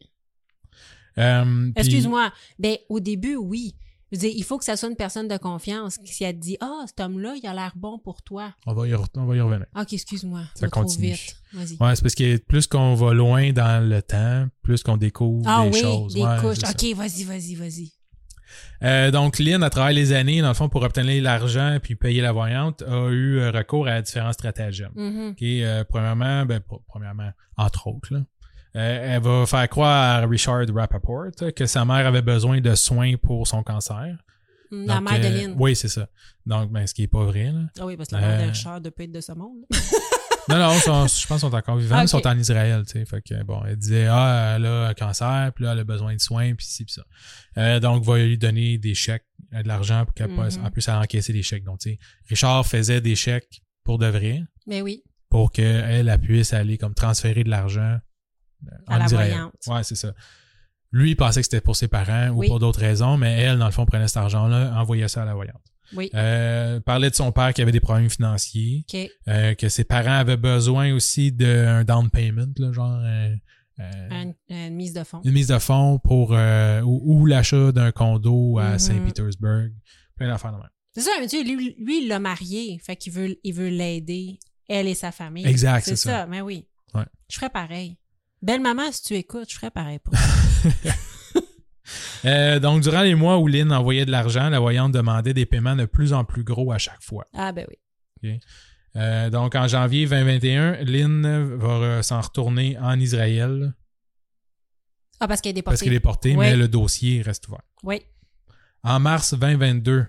Euh, puis- Excuse-moi. Ben, au début, oui. Je veux dire, il faut que ça soit une personne de confiance. Si elle te dit, ah, cet homme-là, il a l'air bon pour toi. On va y, re- on va y revenir. Ok, excuse-moi. Ça va trop continue. vite. Vas-y. Ouais, c'est parce que plus qu'on va loin dans le temps, plus qu'on découvre Ah des oui, choses. des Ouais, couches. Ok, vas-y, vas-y, vas-y. Euh, donc, Lynn, à travers les années, dans le fond, pour obtenir l'argent puis payer la voyante, a eu euh, recours à différents stratagèmes. Euh, premièrement, ben, pr- premièrement, entre autres, là, euh, elle va faire croire à Richard Rappaport que sa mère avait besoin de soins pour son cancer. La Donc, mère de euh, Lynn. Oui, c'est ça. Donc, ben, ce qui est pas vrai. Là. Ah oui, parce que la mère de Richard de peut être de ce monde. [laughs] Non, non, sont- je pense qu'ils sont encore vivants, Ah, mais ils sont en Israël, tu sais. Fait que, bon, elle disait, ah, elle a un cancer, puis là, elle a besoin de soins, puis ci, puis ça. Euh, donc, va lui donner des chèques, euh, de l'argent pour qu'elle puisse, en plus, elle encaisser des chèques. Donc, tu sais, Richard faisait des chèques pour de vrai, Mais oui. pour qu'elle, elle puisse aller comme transférer de l'argent euh, À en la Israël. voyante. Ouais, c'est ça. Lui, il pensait que c'était pour ses parents ou pour d'autres raisons, mais elle, dans le fond, prenait cet argent-là, envoyait ça à la voyante. Oui. Euh, parlait de son père qui avait des problèmes financiers, euh, que ses parents avaient besoin aussi d'un down payment, là, genre euh, euh, Une, une mise de fonds. une mise de fonds pour ou, ou l'achat d'un condo à Mhm. Saint-Pétersbourg. Plein d'affaires de même. C'est ça, mais tu lui, lui, il l'a marié. Fait qu'il veut il veut l'aider, elle et sa famille. Exact, c'est ça. ça. Mais oui. Ouais. Je ferais pareil. Belle maman, si tu écoutes, je ferais pareil pour [laughs] Euh, donc, durant les mois où Lynn envoyait de l'argent, la voyante demandait des paiements de plus en plus gros à chaque fois. Ah, ben oui. Euh, donc, en janvier 2021, Lynn va s'en retourner en Israël Ah, parce qu'elle est parce déportée. qu'il est porté, Ouais. mais le dossier reste ouvert. Oui. En mars 2022,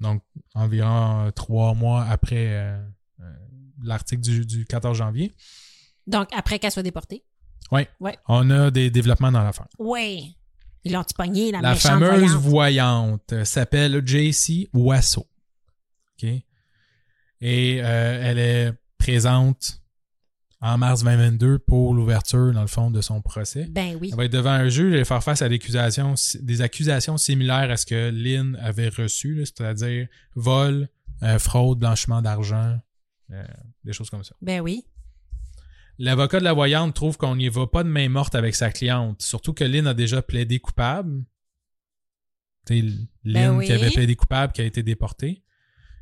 donc environ euh, trois mois après euh, l'article du, du 14 janvier, Donc, après qu'elle soit déportée. on a des développements dans l'affaire. Oui. Ils l'ont pogné, la, fameuse voyante? voyante euh, s'appelle JC Wasso. OK? Et euh, elle est présente en mars 2022 pour l'ouverture, dans le fond, de son procès. Ben oui. Elle va être devant un juge et faire face à des accusations, des accusations similaires à ce que Lynn avait reçu, c'est-à-dire vol, euh, fraude, blanchiment d'argent, euh, des choses comme ça. Ben oui. L'avocat de la voyante trouve qu'on n'y va pas de main morte avec sa cliente, surtout que Lynn a déjà plaidé coupable. C'est Lynn Ben oui. qui avait plaidé coupable, qui a été déportée.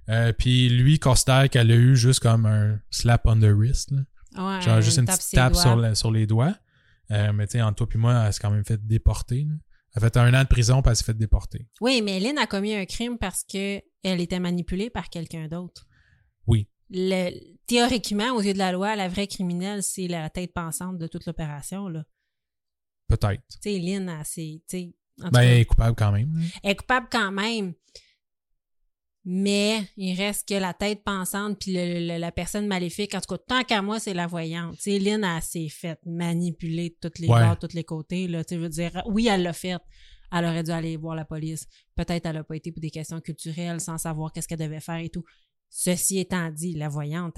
Euh, puis lui considère qu'elle a eu juste comme un slap on the wrist, là. Ouais, genre juste une tape petite tape sur, la- sur les doigts. Euh, mais tu sais, entre toi et moi, elle s'est quand même fait déporter. là. Elle a fait un an de prison puis elle s'est fait déporter. Oui, mais Lynn a commis un crime parce que elle était manipulée par quelqu'un d'autre. Oui. Le, théoriquement, aux yeux de la loi, la vraie criminelle, c'est la tête pensante de toute l'opération. là. Peut-être. Tu sais, Lynn, c'est, Ben, cas, elle est coupable quand même. elle est coupable quand même. Mais il reste que la tête pensante puis le- le- la personne maléfique. En tout cas, tant qu'à moi, c'est la voyante. Tu sais, Lynn, elle s'est faite manipuler de tous les Ouais. bords, de tous les côtés. Là. Tu veux dire, oui, elle l'a fait. Elle aurait dû aller voir la police. Peut-être elle n'a pas été pour des questions culturelles sans savoir qu'est-ce qu'elle devait faire et tout. Ceci étant dit, la voyante,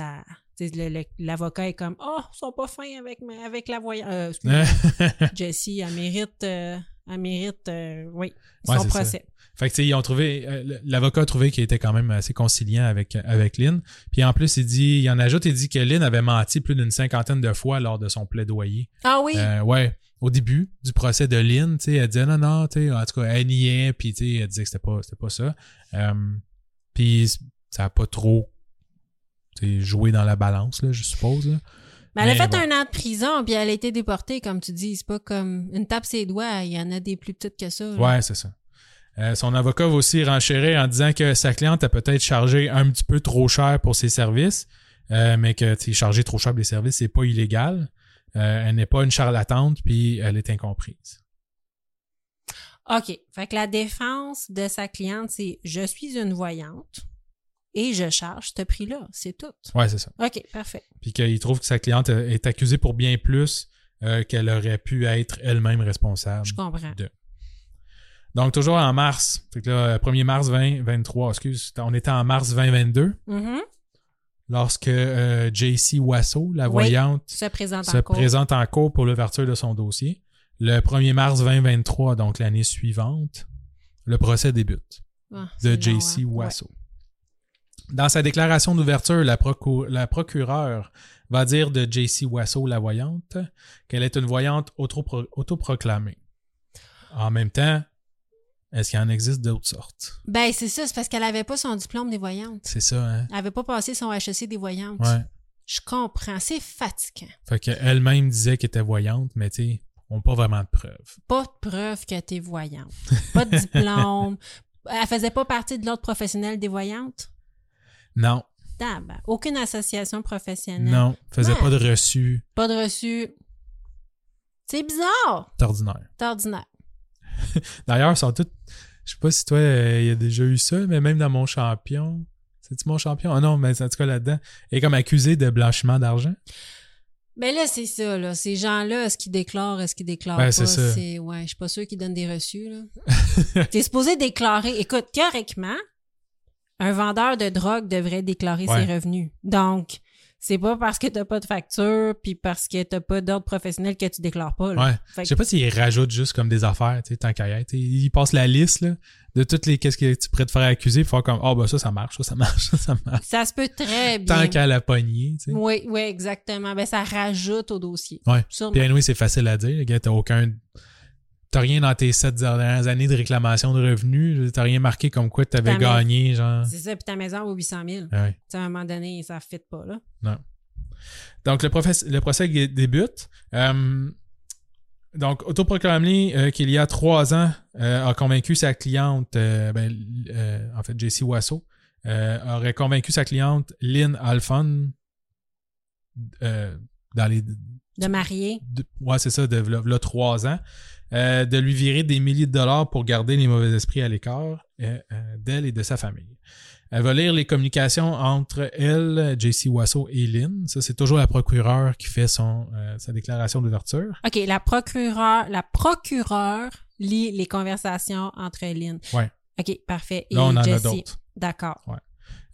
le- l'avocat est comme « Oh, ils sont pas fins avec, ma- avec la voyante. Euh. [laughs] Jessie, elle mérite, euh, elle mérite, euh, oui, Ouais, son ça. procès. Fait que, ils ont trouvé, euh, l'avocat a trouvé qu'il était quand même assez conciliant avec, avec Lynn. Puis en plus, il dit, il en ajoute, il dit que Lynn avait menti plus d'une cinquantaine de fois lors de son plaidoyer. Ah oui? Euh, ouais. Au début du procès de Lynn, tu sais, elle disait non, non, tu sais, en tout cas, elle niait, puis tu sais, elle disait que c'était pas, c'était pas ça. Euh, puis ça a pas trop joué dans la balance, là, je suppose. là. Mais elle a fait bon. un an de prison, puis elle a été déportée, comme tu dis. C'est pas comme une tape ses doigts, il y en a des plus petites que ça. là. Ouais, c'est ça. Euh, son avocat va aussi renchérir en disant que sa cliente a peut-être chargé un petit peu trop cher pour ses services, euh, mais que charger trop cher pour les services, c'est pas illégal. Euh, elle n'est pas une charlatante, puis elle est incomprise. OK. Fait que la défense de sa cliente, c'est je suis une voyante et je charge ce prix-là. C'est tout. Ouais, c'est ça. OK, parfait. Puis qu'il trouve que sa cliente est accusée pour bien plus euh, qu'elle aurait pu être elle-même responsable. Je comprends. de. Donc, toujours en mars. Fait que là, 1er mars 2023, excuse, on était en mars 2022, Mhm. lorsque euh, JC Wasso, la Oui. voyante, Se présente se en cours. présente en cours pour l'ouverture de son dossier. Le 1er mars 2023, donc l'année suivante, le procès débute Ah, de JC hein? Wasso. Dans sa déclaration d'ouverture, la, procure- la procureure va dire de JC Wasso, la voyante, qu'elle est une voyante autopro- autoproclamée. En même temps, est-ce qu'il en existe d'autres sortes? Ben, c'est ça, c'est parce qu'elle avait pas son diplôme des voyantes. C'est ça, hein? Elle avait pas passé son HEC des voyantes. Ouais. Je comprends. C'est fatigant. Fait qu'elle-même disait qu'elle était voyante, mais tu sais, on n'a pas vraiment de preuves. Pas de preuve que t'es voyante. Pas de diplôme. [laughs] Elle faisait pas partie de l'ordre professionnel des voyantes? Non. Aucune association professionnelle. non, faisait Ouais. pas de reçu. Pas de reçu. C'est bizarre. C'est ordinaire. C'est ordinaire. [laughs] D'ailleurs, sont toutes. Je sais pas si toi, euh, il y a déjà eu ça, mais même dans mon champion. C'est-tu mon champion? Ah non, mais en tout cas là-dedans. Est comme accusée de blanchiment d'argent. Ben là, c'est ça, là. Ces gens-là, est-ce qu'ils déclarent, est-ce qu'ils déclarent Ben, pas? c'est ça. C'est, ouais, je suis pas sûre qu'ils donnent des reçus, là. [laughs] T'es supposé déclarer. Écoute, théoriquement, un vendeur de drogue devrait déclarer Ouais. ses revenus. Donc, c'est pas parce que t'as pas de facture puis parce que t'as pas d'ordre professionnel que tu déclares pas, là. Ouais. Je sais pas s'ils rajoutent juste comme des affaires, tu sais, tant qu'à y être. Ils passent la liste, là, de toutes les, qu'est-ce que tu pourrais te faire accuser, pour faire comme, oh, ben ça, ça marche, ça, ça marche, [laughs] ça, ça marche. Ça se peut très [laughs] bien. Tant qu'à la poignée, tu sais. Oui, oui, exactement. Ben, ça rajoute au dossier. Ouais. Sûrement. Puis anyway, c'est facile à dire, gars, t'as aucun. T'as rien dans tes sept dernières années de réclamation de revenus. T'as rien marqué comme quoi t'avais Ta maison. gagné, genre. C'est ça, puis ta maison vaut 800 000. Ouais. Tu sais, à un moment donné, ça ne fit pas, là. Donc, le, professe- le procès dé- débute. Euh, donc, autoproclamé euh, qu'il y a trois ans, euh, a convaincu sa cliente, euh, ben, en fait, JC Wasso, aurait convaincu sa cliente Lynn Alphon dans les. De marier. de- ouais, c'est ça, de v'là- v'là trois ans, euh, de lui virer des milliers de dollars pour garder les mauvais esprits à l'écart euh, euh, d'elle et de sa famille. Elle va lire les communications entre elle, JC Wasso et Lynn. Ça, c'est toujours la procureure qui fait son, euh, sa déclaration d'ouverture. OK, la procureure, la procureure lit les conversations entre Lynn. Ouais. OK, parfait. Et Là, on en a Jessie. d'autres. D'accord.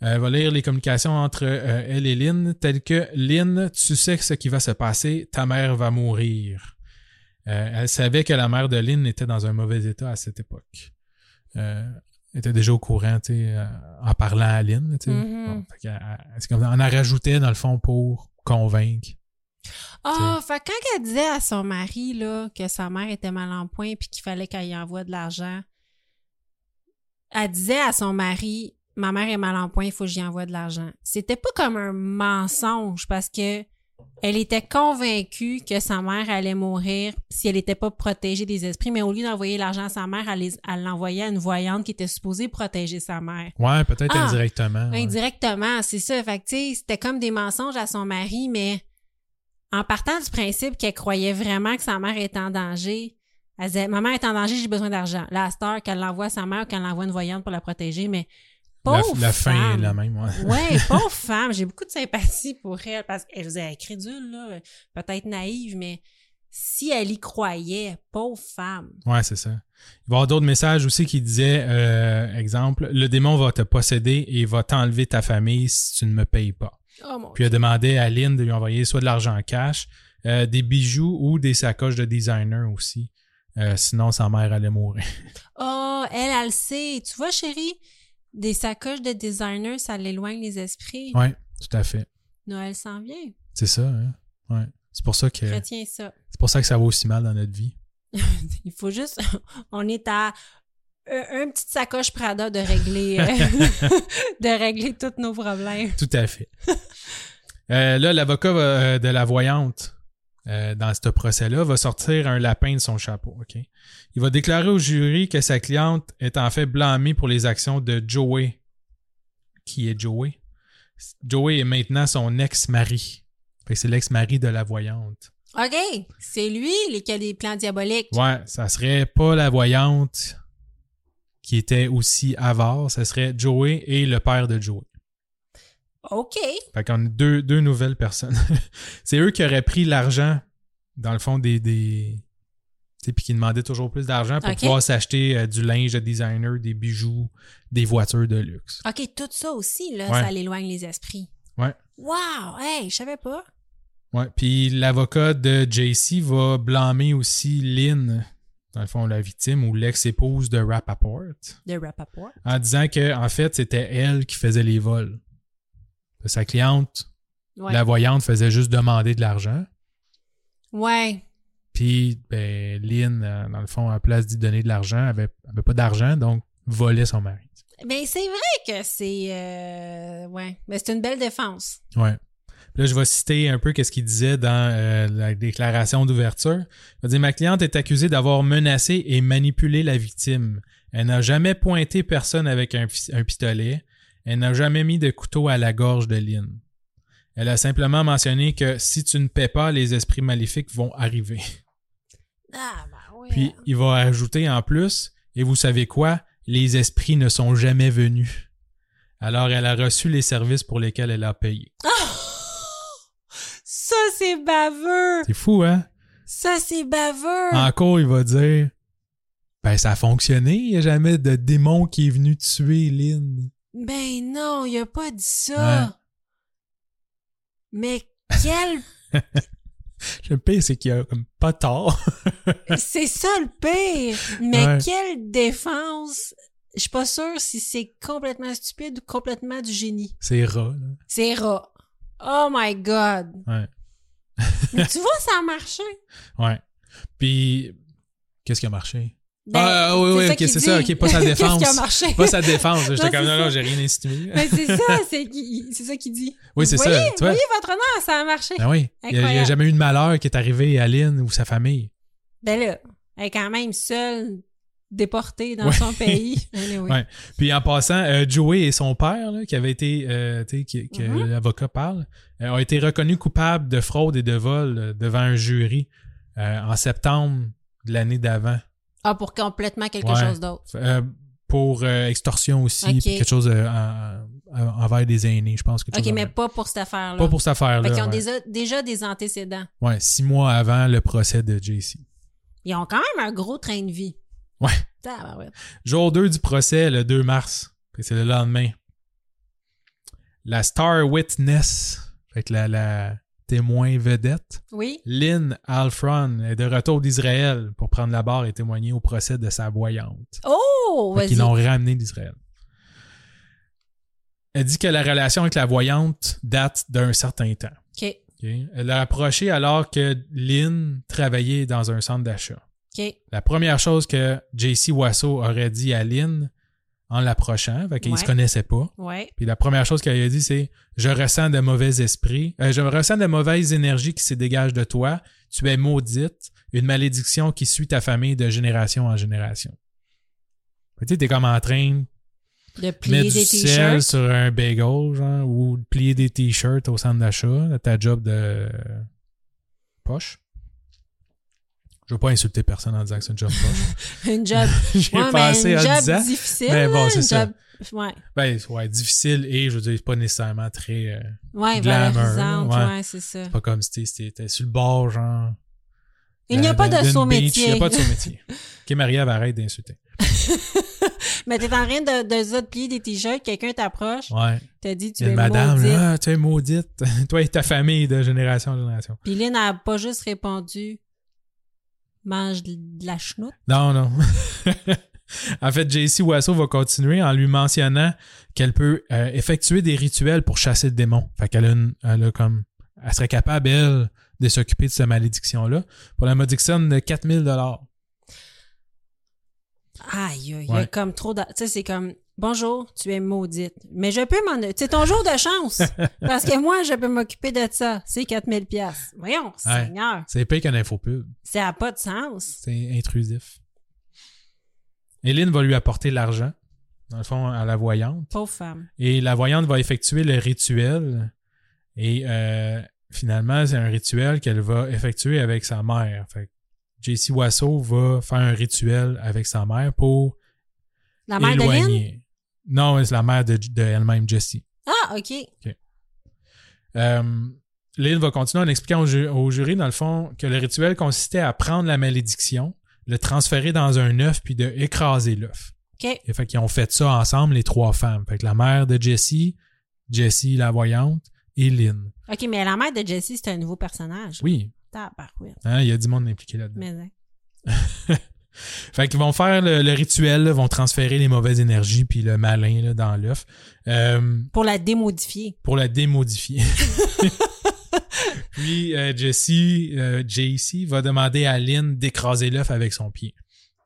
Elle va lire les communications entre euh, elle et Lynn, telles que Lynn, tu sais ce qui va se passer, ta mère va mourir. Euh, elle savait que la mère de Lynn était dans un mauvais état à cette époque. Euh, elle était déjà au courant, tu sais, euh, en parlant à Lynn. Mhm. Bon, fait elle- comme, on en rajoutait dans le fond pour convaincre. Ah, fait que quand elle disait à son mari, là, que sa mère était mal en point puis qu'il fallait qu'elle y envoie de l'argent, elle disait à son mari, ma mère est mal en point, il faut que j'y envoie de l'argent. C'était pas comme un mensonge parce que Elle était convaincue que sa mère allait mourir si elle n'était pas protégée des esprits, mais au lieu d'envoyer l'argent à sa mère, elle l'envoyait à une voyante qui était supposée protéger sa mère. Ouais, peut-être Ah! indirectement. ouais. Indirectement, c'est ça. Fait que, tu sais, c'était comme des mensonges à son mari, mais en partant du principe qu'elle croyait vraiment que sa mère était en danger, elle disait, ma mère est en danger, j'ai besoin d'argent. Là, à cette heure, qu'elle l'envoie à sa mère ou qu'elle l'envoie à une voyante pour la protéger, mais La, pauvre la fin est femme. la même. Ouais. Ouais, [laughs] pauvre femme. J'ai beaucoup de sympathie pour elle parce qu'elle faisait elle est crédule, là, peut-être naïve, mais si elle y croyait, pauvre femme. Ouais, c'est ça. Il va y avoir d'autres messages aussi qui disaient, euh, exemple, le démon va te posséder et va t'enlever ta famille si tu ne me payes pas. Oh mon Puis il a demandé à Lynn de lui envoyer soit de l'argent en cash, euh, des bijoux ou des sacoches de designer aussi. Euh, sinon, sa mère allait mourir. [laughs] Oh, elle, elle le sait. Tu vois, chérie, des sacoches de designer, ça l'éloigne les esprits. Ouais, tout à fait. Noël s'en vient. C'est ça, hein? Ouais. C'est pour ça que Retiens ça. c'est pour ça que ça va aussi mal dans notre vie. [laughs] Il faut juste. [laughs] On est à un, un petite sacoche Prada de régler, euh, [laughs] de régler tous nos problèmes. Tout à fait. Euh, là, l'avocat euh, de la voyante euh, dans ce procès-là va sortir un lapin de son chapeau. Ok, Il va déclarer au jury que sa cliente est en fait blâmée pour les actions de Joey. Qui est Joey? Joey est maintenant son ex-mari. C'est l'ex-mari de la voyante. OK, c'est lui qui a des plans diaboliques. Ouais, ça serait pas la voyante qui était aussi avare, ça serait Joey et le père de Joey. OK. Fait qu'on a deux, deux nouvelles personnes. [laughs] c'est eux qui auraient pris l'argent, dans le fond, des. des tu sais, puis qui demandaient toujours plus d'argent pour pouvoir s'acheter euh, du linge de designer, des bijoux, des voitures de luxe. OK, tout ça aussi, là, Ouais. ça l'éloigne les esprits. Ouais. Wow! Hey, je savais pas. Ouais. Puis l'avocat de JC va blâmer aussi Lynn, dans le fond, la victime ou l'ex-épouse de Rappaport, De Rappaport. en disant que, en fait, c'était elle qui faisait les vols. Sa cliente, Ouais. la voyante, faisait juste demander de l'argent. Ouais. Puis, ben, Lynn, euh, dans le fond, à la place d'y donner de l'argent, avait, avait pas d'argent, donc volait son mari. Ben, c'est vrai que c'est. euh, Ouais. Mais c'est une belle défense. Ouais. Puis là, je vais citer un peu ce qu'il disait dans euh, la déclaration d'ouverture. Il va dire Ma cliente est accusée d'avoir menacé et manipulé la victime. Elle n'a jamais pointé personne avec un pistolet. Elle n'a jamais mis de couteau à la gorge de Lynn. Elle a simplement mentionné que si tu ne paies pas, les esprits maléfiques vont arriver. Ah, ben ouais. Puis il va ajouter en plus, et vous savez quoi, les esprits ne sont jamais venus. Alors elle a reçu les services pour lesquels elle a payé. [laughs] Ça, c'est baveux! C'est fou, hein? Ça, c'est baveux! Encore, il va dire, ben ça a fonctionné, il n'y a jamais de démon qui est venu tuer Lynn. Ben non, il a pas dit ça! Mais quel... [laughs] Le pire, c'est qu'il a comme pas tort. [laughs] c'est ça le pire! Mais Ouais. quelle défense! Je suis pas sûre si c'est complètement stupide ou complètement du génie. c'est rat. C'est rat. Oh my god! Ouais. Mais [laughs] tu vois, ça a marché! Ouais. Puis, qu'est-ce qui a marché? Ben, ah, oui, oui, ok, c'est ça, ok, [laughs] pas sa Qu'est-ce défense. qui a marché? Pas sa défense. [laughs] J'étais comme, non, non, j'ai rien insinué. Mais c'est ça, c'est ça qu'il dit. Oui, c'est ça, voyez, tu vois. voyez votre honneur, ça a marché. Ben oui. Il n'y a, jamais eu de malheur qui est arrivé à Lynn ou sa famille. Ben là, elle est quand même seule, déportée dans Ouais. son pays. [laughs] Anyway. Ouais. Puis en passant, euh, Joey et son père, là, qui avait été, euh, tu sais, que Mhm. l'avocat parle, euh, ont été reconnus coupables de fraude et de vol euh, devant un jury euh, en septembre de l'année d'avant. Ah, pour complètement quelque Ouais. chose d'autre. Euh, pour euh, extorsion aussi, puis quelque chose euh, en- en- envers des aînés, je pense. Quelque OK, mais pas pour cette affaire-là. pas pour cette affaire-là. Qu'ils ont ouais. déjà, déjà des antécédents. Ouais, six mois avant le procès de JC. Ils ont quand même un gros train de vie. Ouais. Tabarouette. Jour 2 du procès, le 2 mars. Que C'est le lendemain. La Star Witness, fait que la, la témoin vedette, Oui. Lynn Alfron, est de retour d'Israël pour prendre la barre et témoigner au procès de sa voyante. Oh, vas-y. qu'ils l'ont ramené d'Israël. Elle dit que la relation avec la voyante date d'un certain temps. OK. Elle l'a approché alors que Lynn travaillait dans un centre d'achat. La première chose que JC Wasso aurait dit à Lynn en l'approchant. Fait qu'ils Ouais. se connaissaient pas. Ouais. Puis la première chose qu'elle a dit, c'est Je ressens de mauvais esprits. euh, je ressens de mauvaises énergies qui se dégagent de toi. Tu es maudite. Une malédiction qui suit ta famille de génération en génération. Tu sais, t'es comme en train De plier mettre des du sel t-shirts. sur un bagel, genre, ou de plier des t-shirts au centre d'achat, ta job de poche. Je veux pas insulter personne en disant que c'est une job poche. [laughs] Une job. [laughs] J'ai ouais, mais une en job disant. difficile. Mais bon, c'est ça. job- Ouais. Ben, ouais, difficile et je veux dire, c'est pas nécessairement très. euh, Ouais, Glamour, valorisante. ouais. Ouais, c'est ça. pas comme si t'étais- sur le bord, genre. Il n'y a pas de saut métier. Il n'y a pas [laughs] de saut métier. ok, Marie-Ève, arrête d'insulter. Mais t'es en train de, de, de plier des t-shirts, quelqu'un t'approche, Ouais. t'as dit tu es madame, maudite. là, tu es maudite. Toi et ta famille de génération en génération. Puis Lynn a pas juste répondu mange de la chenoute. Non, non. [laughs] en fait, JC Wasso va continuer en lui mentionnant qu'elle peut euh, effectuer des rituels pour chasser le démon. Fait qu'elle a, une- elle a comme, elle serait capable, elle, de s'occuper de cette malédiction-là pour la modique somme de 4000 dollars. Aïe, aïe, il y a Ouais. comme trop de... Tu sais, c'est comme bonjour, tu es maudite. Mais je peux m'en... C'est ton jour de chance. [laughs] parce que moi, je peux m'occuper de ça. C'est 4000 pièces. Voyons, Seigneur. C'est pire qu'un infopub. Ça n'a pas de sens. C'est intrusif. Hélène va lui apporter l'argent, dans le fond, à la voyante. Pauvre femme. Et la voyante va effectuer le rituel. Et euh, finalement, c'est un rituel qu'elle va effectuer avec sa mère. Fait JC Wasso va faire un rituel avec sa mère pour La mère éloigner. Non, c'est la mère de, de elle-même, Jessie. Ah, OK. Euh, Lynn va continuer en expliquant au, ju- au jury, dans le fond, que le rituel consistait à prendre la malédiction, le transférer dans un œuf, puis de écraser l'œuf. OK. Et fait qu'ils ont fait ça ensemble, les trois femmes. Fait que la mère de Jessie, Jessie la voyante, et Lynn. OK, mais la mère de Jessie, c'est un nouveau personnage. Oui, hein, il y a du monde impliqué là-dedans. Mais, hein. [laughs] Fait qu'ils vont faire le, le rituel, là, vont transférer les mauvaises énergies puis le malin là, dans l'œuf euh, Pour la démodifier. pour la démodifier. [laughs] puis euh, Jessie, euh, JC va demander à Lynn d'écraser l'œuf avec son pied.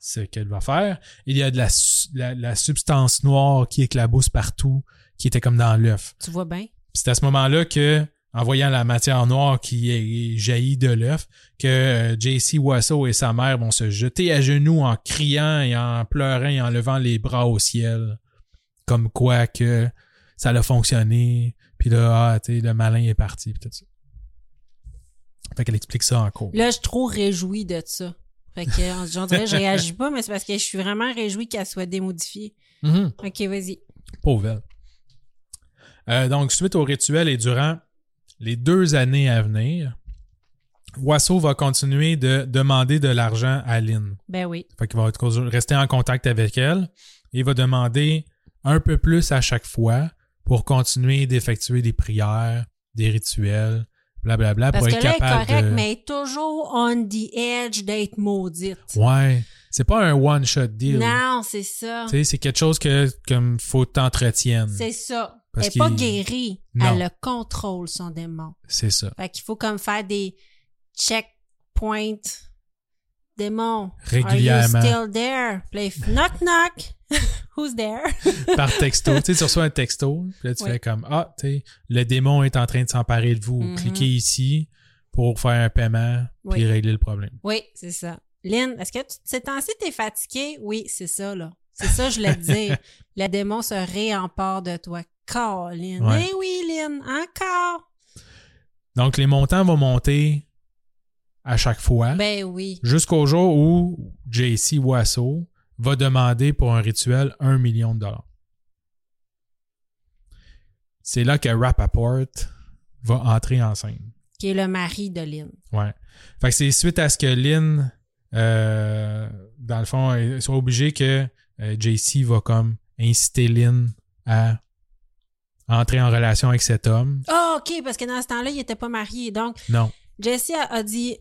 Ce qu'elle va faire. Il y a de la, la, la substance noire qui éclabousse partout, qui était comme dans l'œuf. Tu vois bien? C'est à ce moment-là que, en voyant la matière noire qui est jaillit de l'œuf, que euh, JC Wasso et sa mère vont se jeter à genoux en criant et en pleurant et en levant les bras au ciel. Comme quoi que ça a fonctionné. Puis là, ah, le malin est parti. Puis tout ça. Fait qu'elle explique ça en cours. Là, je suis trop réjouie de ça. Fait que, j'en dirais, je [laughs] réagis pas, mais c'est parce que je suis vraiment réjouie qu'elle soit démodifiée. Mhm. OK, vas-y. Pauvre elle. Euh, donc, suite au rituel et durant les deux années à venir, Wasso va continuer de demander de l'argent à Lynn. Ben oui. Fait qu'il va rester en contact avec elle et il va demander un peu plus à chaque fois pour continuer d'effectuer des prières, des rituels, blablabla, Parce pour que être là, capable de... mais est toujours on the edge d'être maudite. Ouais, c'est pas un one-shot deal. Non, c'est ça. Tu sais, c'est quelque chose que comme faut t'entretienne. C'est ça. Parce elle est pas guérie. Non. Elle le contrôle, son démon. C'est ça. Fait qu'il faut comme faire des checkpoints. Démon. Régulièrement. Are you still there? Puis fait, knock knock. [laughs] Who's there? [laughs] par texto. tu sais, tu reçois un texto, puis là, tu Oui. fais comme Ah, tu sais, le démon est en train de s'emparer de vous. Mhm. Cliquez ici pour faire un paiement puis Oui. régler le problème. Oui, c'est ça. Lynn, est-ce que tu, ces temps-ci, t'es fatiguée? Oui, c'est ça, là. C'est ça, je voulais te dire. Le démon se réempare de toi. Colin. Ouais. Eh oui, Lynn, encore. Donc, les montants vont monter à chaque fois Ben oui. jusqu'au jour où JC Wasso va demander pour un rituel un million de dollars. C'est là que Rappaport va entrer en scène. Qui est le mari de Lynn. Ouais. Fait que c'est suite à ce que Lynn, euh, dans le fond, ils sont obligés que euh, JC va comme inciter Lynn à entrer en relation avec cet homme. Ah, OK, parce que dans ce temps-là, il était pas marié. Donc, Non. Jessie a, dit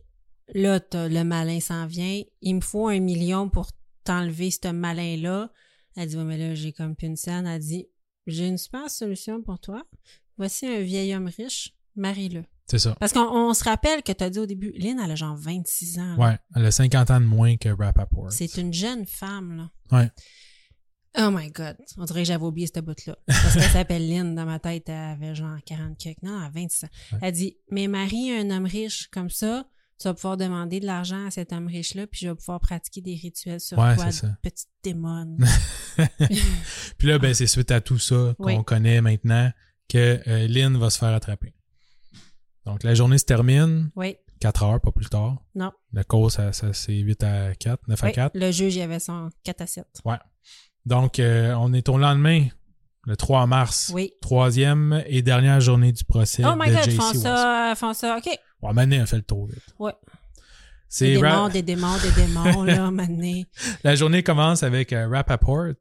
Là, le malin s'en vient. Il me faut un million pour t'enlever ce malin-là. Elle dit Ouais, mais là, j'ai comme plus une scène. Elle dit J'ai une super solution pour toi. Voici un vieil homme riche. Marie-le. C'est ça. Parce qu'on on se rappelle que tu as dit au début, Lynn, elle a genre 26 ans. là. Ouais. Elle a 50 ans de moins que Rappaport. C'est une jeune femme, là. Ouais. Oh my God. On dirait que j'avais oublié cette bout-là. Parce qu'elle s'appelle Lynn. Dans ma tête, elle avait genre 40 quelques. Non, elle a 26 ans. Ouais. Elle dit, mais Marie, un homme riche comme ça, tu vas pouvoir demander de l'argent à cet homme riche-là, puis je vais pouvoir pratiquer des rituels sur Ouais, toi, petite démon. [laughs] Puis là, ben, c'est suite à tout ça qu'on Oui. connaît maintenant que euh, Lynn va se faire attraper. Donc, la journée se termine, oui. 4 heures, pas plus tard. Non. La cause, ça, ça, c'est 8 à 4, 9 à Oui. 4. Le juge, il avait son 4 à 7. Donc, euh, on est au lendemain, le 3 mars. Oui. Troisième et dernière journée du procès Oh my de God, JC font ça, font ça. OK. Ouais, Mané a fait le tour vite. Ouais. C'est Des démons, des démons, des démons, là, [laughs] maintenant. La journée commence avec euh, Rappaport, Le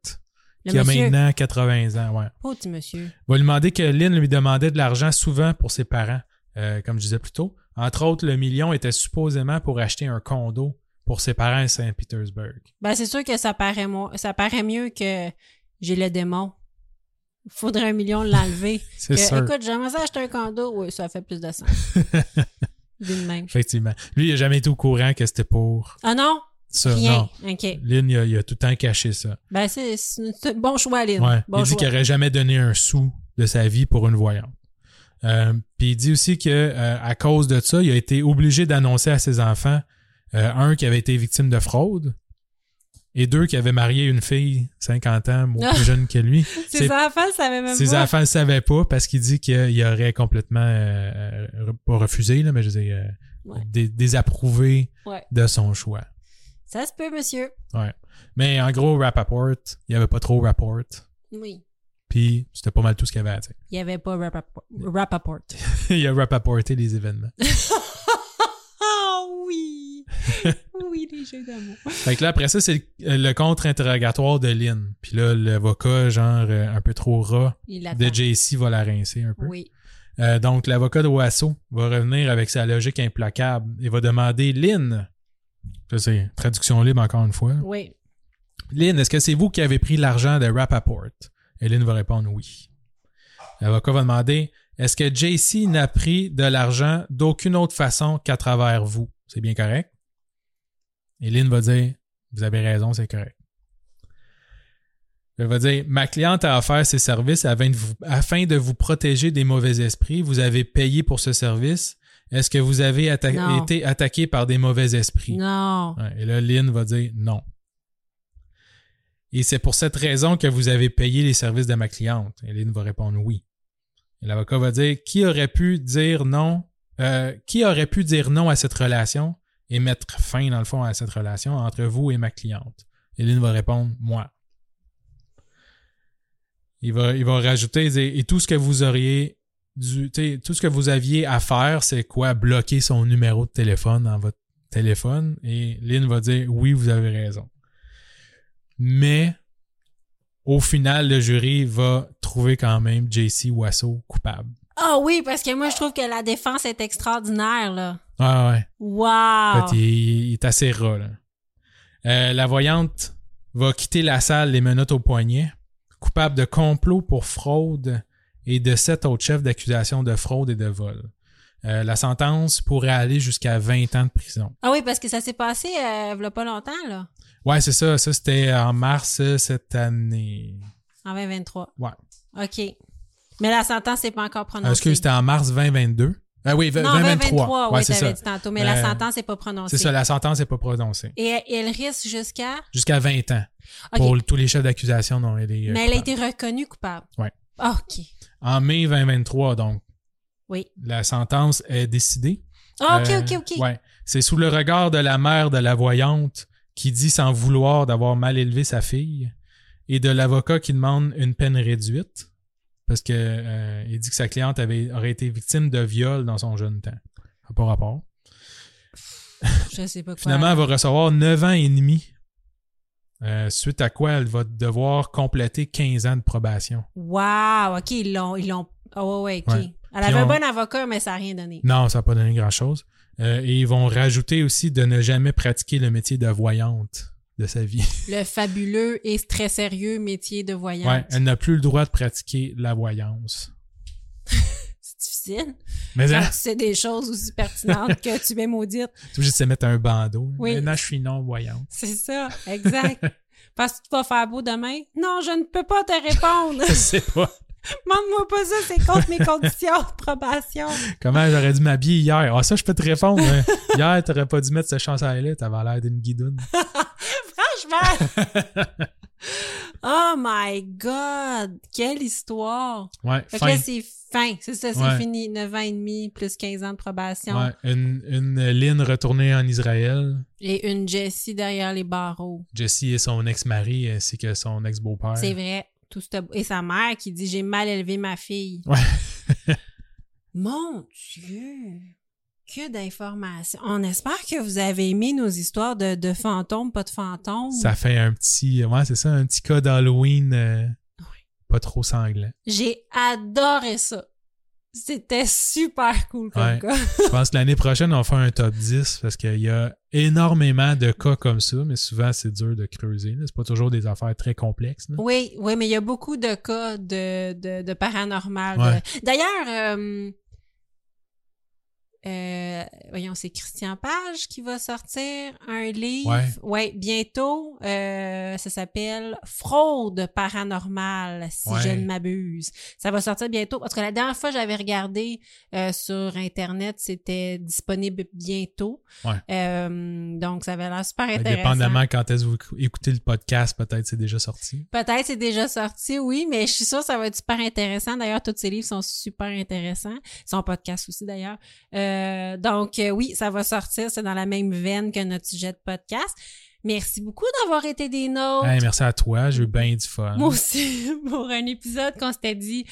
qui a maintenant 80 ans. Ouais. Oh, petit monsieur. va lui demander que Lynn lui demandait de l'argent souvent pour ses parents, euh, comme je disais plus tôt. Entre autres, le million était supposément pour acheter un condo pour ses parents à Saint-Pétersbourg. Ben, c'est sûr que ça paraît, ça paraît mieux que j'ai le démon. Faudrait un million l'enlever. [laughs] C'est sûr. Écoute, j'aimerais ça acheter un condo. Oui, ça fait plus de sens. [laughs] De même. Effectivement. Lui, il n'a jamais été au courant que c'était pour Ah non? ça. Rien. Non. OK. Lynn, il a, il a tout le temps caché ça. Ben, c'est un bon choix, Lynn. Ouais. Bon il dit qu'il n'aurait jamais donné un sou de sa vie pour une voyante. Euh, Puis il dit aussi que euh, à cause de ça, il a été obligé d'annoncer à ses enfants euh, un qui avait été victime de fraude et deux qui avait marié une fille 50 ans moins [laughs] plus jeune que lui. Ses enfants le savaient même Ses pas. enfants ne savaient pas parce qu'il dit qu'il aurait complètement euh, pas refusé là, mais je dire, euh, Ouais. dé- désapprouvé Ouais. de son choix. Ça se peut, monsieur. Ouais. Mais en gros, Rappaport, il n'y avait pas trop rapport. Oui. Puis c'était pas mal tout ce qu'il y avait à dire. Il n'y avait pas Rappaport. Rappaport. [laughs] il a rapporté les événements. [laughs] [laughs] Oui! les jeux d'amour. Fait que là, après ça, c'est le, contre-interrogatoire de Lynn. Puis là, l'avocat, genre, euh, un peu trop rat de. JC va la rincer un peu. Oui. Euh, donc, l'avocat de Wasso va revenir avec sa logique implacable et va demander Lynn, ça c'est traduction libre encore une fois. Oui. Lynn, est-ce que c'est vous qui avez pris l'argent de Rappaport? Et Lynn va répondre oui. L'avocat va demander est-ce que JC n'a pris de l'argent d'aucune autre façon qu'à travers vous? C'est bien correct? Et Lynn va dire vous avez raison, c'est correct. Elle va dire ma cliente a offert ses services afin de, vous, afin de vous protéger des mauvais esprits. Vous avez payé pour ce service. Est-ce que vous avez atta- Non. été attaqué par des mauvais esprits? Non. Ouais, et là, Lynn va dire non. Et c'est pour cette raison que vous avez payé les services de ma cliente. Et Lynn va répondre oui. Et l'avocat va dire qui aurait pu dire non, euh, qui aurait pu dire non à cette relation? Et mettre fin, dans le fond, à cette relation entre vous et ma cliente. Et Lynn va répondre moi. Il va, il va rajouter, et tout ce que vous auriez sais, tout ce que vous aviez à faire, c'est quoi? Bloquer son numéro de téléphone dans votre téléphone. Et Lynn va dire, oui, vous avez raison. Mais, au final, le jury va trouver quand même JC Wasso coupable. Ah oui, parce que moi, je trouve que la défense est extraordinaire, là. Ah ouais. Wow! En fait, il, il est assez ras, là. Euh, la voyante va quitter la salle les menottes au poignet, coupable de complot pour fraude et de sept autres chefs d'accusation de fraude et de vol. Euh, la sentence pourrait aller jusqu'à 20 ans de prison. Ah oui, parce que ça s'est passé euh, il y a pas longtemps, là. Ouais, c'est ça. Ça, c'était en mars cette année. En 2023. Ouais. OK. Mais la sentence n'est pas encore prononcée. Excuse, c'était en mars 2022. Ah oui, v- non, 2023. 2023, ouais, oui, c'est ça. dit tantôt, mais la Euh, sentence n'est pas prononcée. C'est ça, la sentence n'est pas prononcée. Et elle, elle risque jusqu'à... Jusqu'à 20 ans. Pour tous les chefs d'accusation dont elle est. euh, mais elle a été reconnue coupable. Ah, OK. En mai 2023, donc, Oui. la sentence est décidée. Ah, OK, Euh, OK, OK. Ouais. C'est sous le regard de la mère de la voyante qui dit sans vouloir d'avoir mal élevé sa fille et de l'avocat qui demande une peine réduite parce que euh, il dit que sa cliente avait aurait été victime de viol dans son jeune temps. Pas rapport. Je sais pas quoi. Finalement, elle va recevoir 9 ans et demi. euh, suite à quoi elle va devoir compléter 15 ans de probation. Wow, OK, ils l'ont... Ils l'ont... Oh, ouais, ouais, OK. Ouais. Elle avait un on- bon avocat, mais ça n'a rien donné. Non, ça n'a pas donné grand-chose. Euh, et ils vont rajouter aussi de ne jamais pratiquer le métier de voyante de sa vie. [laughs] Le fabuleux et très sérieux métier de voyante. Ouais, elle n'a plus le droit de pratiquer la voyance. [laughs] C'est difficile. Mais Quand tu sais des choses aussi pertinentes que tu [laughs] es maudite. c'est obligé de se mettre un bandeau. Oui. Maintenant, je suis non-voyante. C'est ça, exact. Parce que tu vas faire beau demain? Non, je ne peux pas te répondre. Je sais pas. Demande-moi pas ça, c'est contre mes conditions de probation. Comment j'aurais dû m'habiller hier? Ah, ça, je peux te répondre. hein. Hier, t'aurais pas dû mettre ce chandail-là. T'avais l'air d'une guidoune. [laughs] Oh my God! Quelle histoire! Ouais, Fait que fin. là, c'est fin. C'est ça, c'est Ouais. fini. 9 ans et demi plus 15 ans de probation. Ouais, une, une Lynn retournée en Israël. Et une Jessie derrière les barreaux. Jessie et son ex-mari ainsi que son ex-beau-père. C'est vrai. Tout ce- Et sa mère qui dit J'ai mal élevé ma fille. Ouais. Mon Dieu! Que d'informations. On espère que vous avez aimé nos histoires de, de fantômes, pas de fantômes. Ça fait un petit, ouais, c'est ça, un petit cas d'Halloween euh, pas trop sanglant. J'ai adoré ça. C'était super cool comme Ouais. cas. Je pense que l'année prochaine, on va faire un top 10 parce qu'il y a énormément de cas comme ça, mais souvent, c'est dur de creuser. C'est pas toujours des affaires très complexes. là. Oui, oui, mais il y a beaucoup de cas de, de, de paranormal. Ouais. D'ailleurs, euh, euh, voyons, c'est Christian Page qui va sortir un livre. Ouais. Ouais, bientôt. Euh, ça s'appelle Fraude paranormale, si Ouais. je ne m'abuse. Ça va sortir bientôt. Parce que la dernière fois, j'avais regardé euh, sur Internet, c'était disponible bientôt. Ouais. Euh, donc, ça avait l'air super intéressant. Dépendamment quand est-ce que vous écoutez le podcast, peut-être c'est déjà sorti. Peut-être c'est déjà sorti, oui, mais je suis sûre que ça va être super intéressant. D'ailleurs, tous ces livres sont super intéressants. Son podcast aussi, d'ailleurs. Euh, donc, euh, oui, ça va sortir. C'est dans la même veine que notre sujet de podcast. Merci beaucoup d'avoir été des nôtres. Hey, merci à toi, j'ai eu bien du fun. Moi aussi, [laughs] pour un épisode qu'on s'était dit,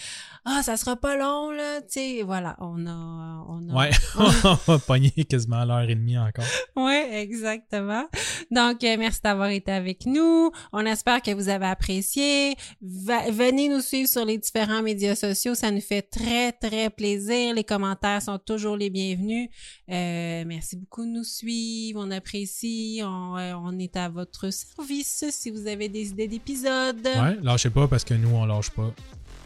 ah, ça sera pas long, là. Tu sais, voilà, on a, on a, Ouais, [laughs] on va pogner quasiment à l'heure et demie encore. Oui, exactement. Donc, euh, merci d'avoir été avec nous. On espère que vous avez apprécié. Va- venez nous suivre sur les différents médias sociaux. Ça nous fait très, très plaisir. Les commentaires sont toujours les bienvenus. Euh, merci beaucoup de nous suivre. On apprécie. On, euh, on est à votre service si vous avez des idées d'épisodes. Ouais, lâchez pas parce que nous, on lâche pas.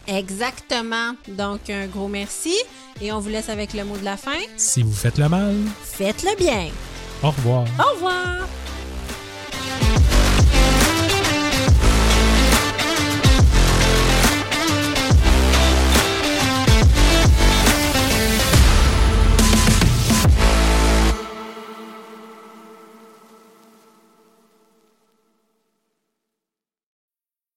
Exactement. Donc, un gros merci. Et on vous laisse avec le mot de la fin. Si vous faites le mal, Faites-le bien. au revoir. Au revoir.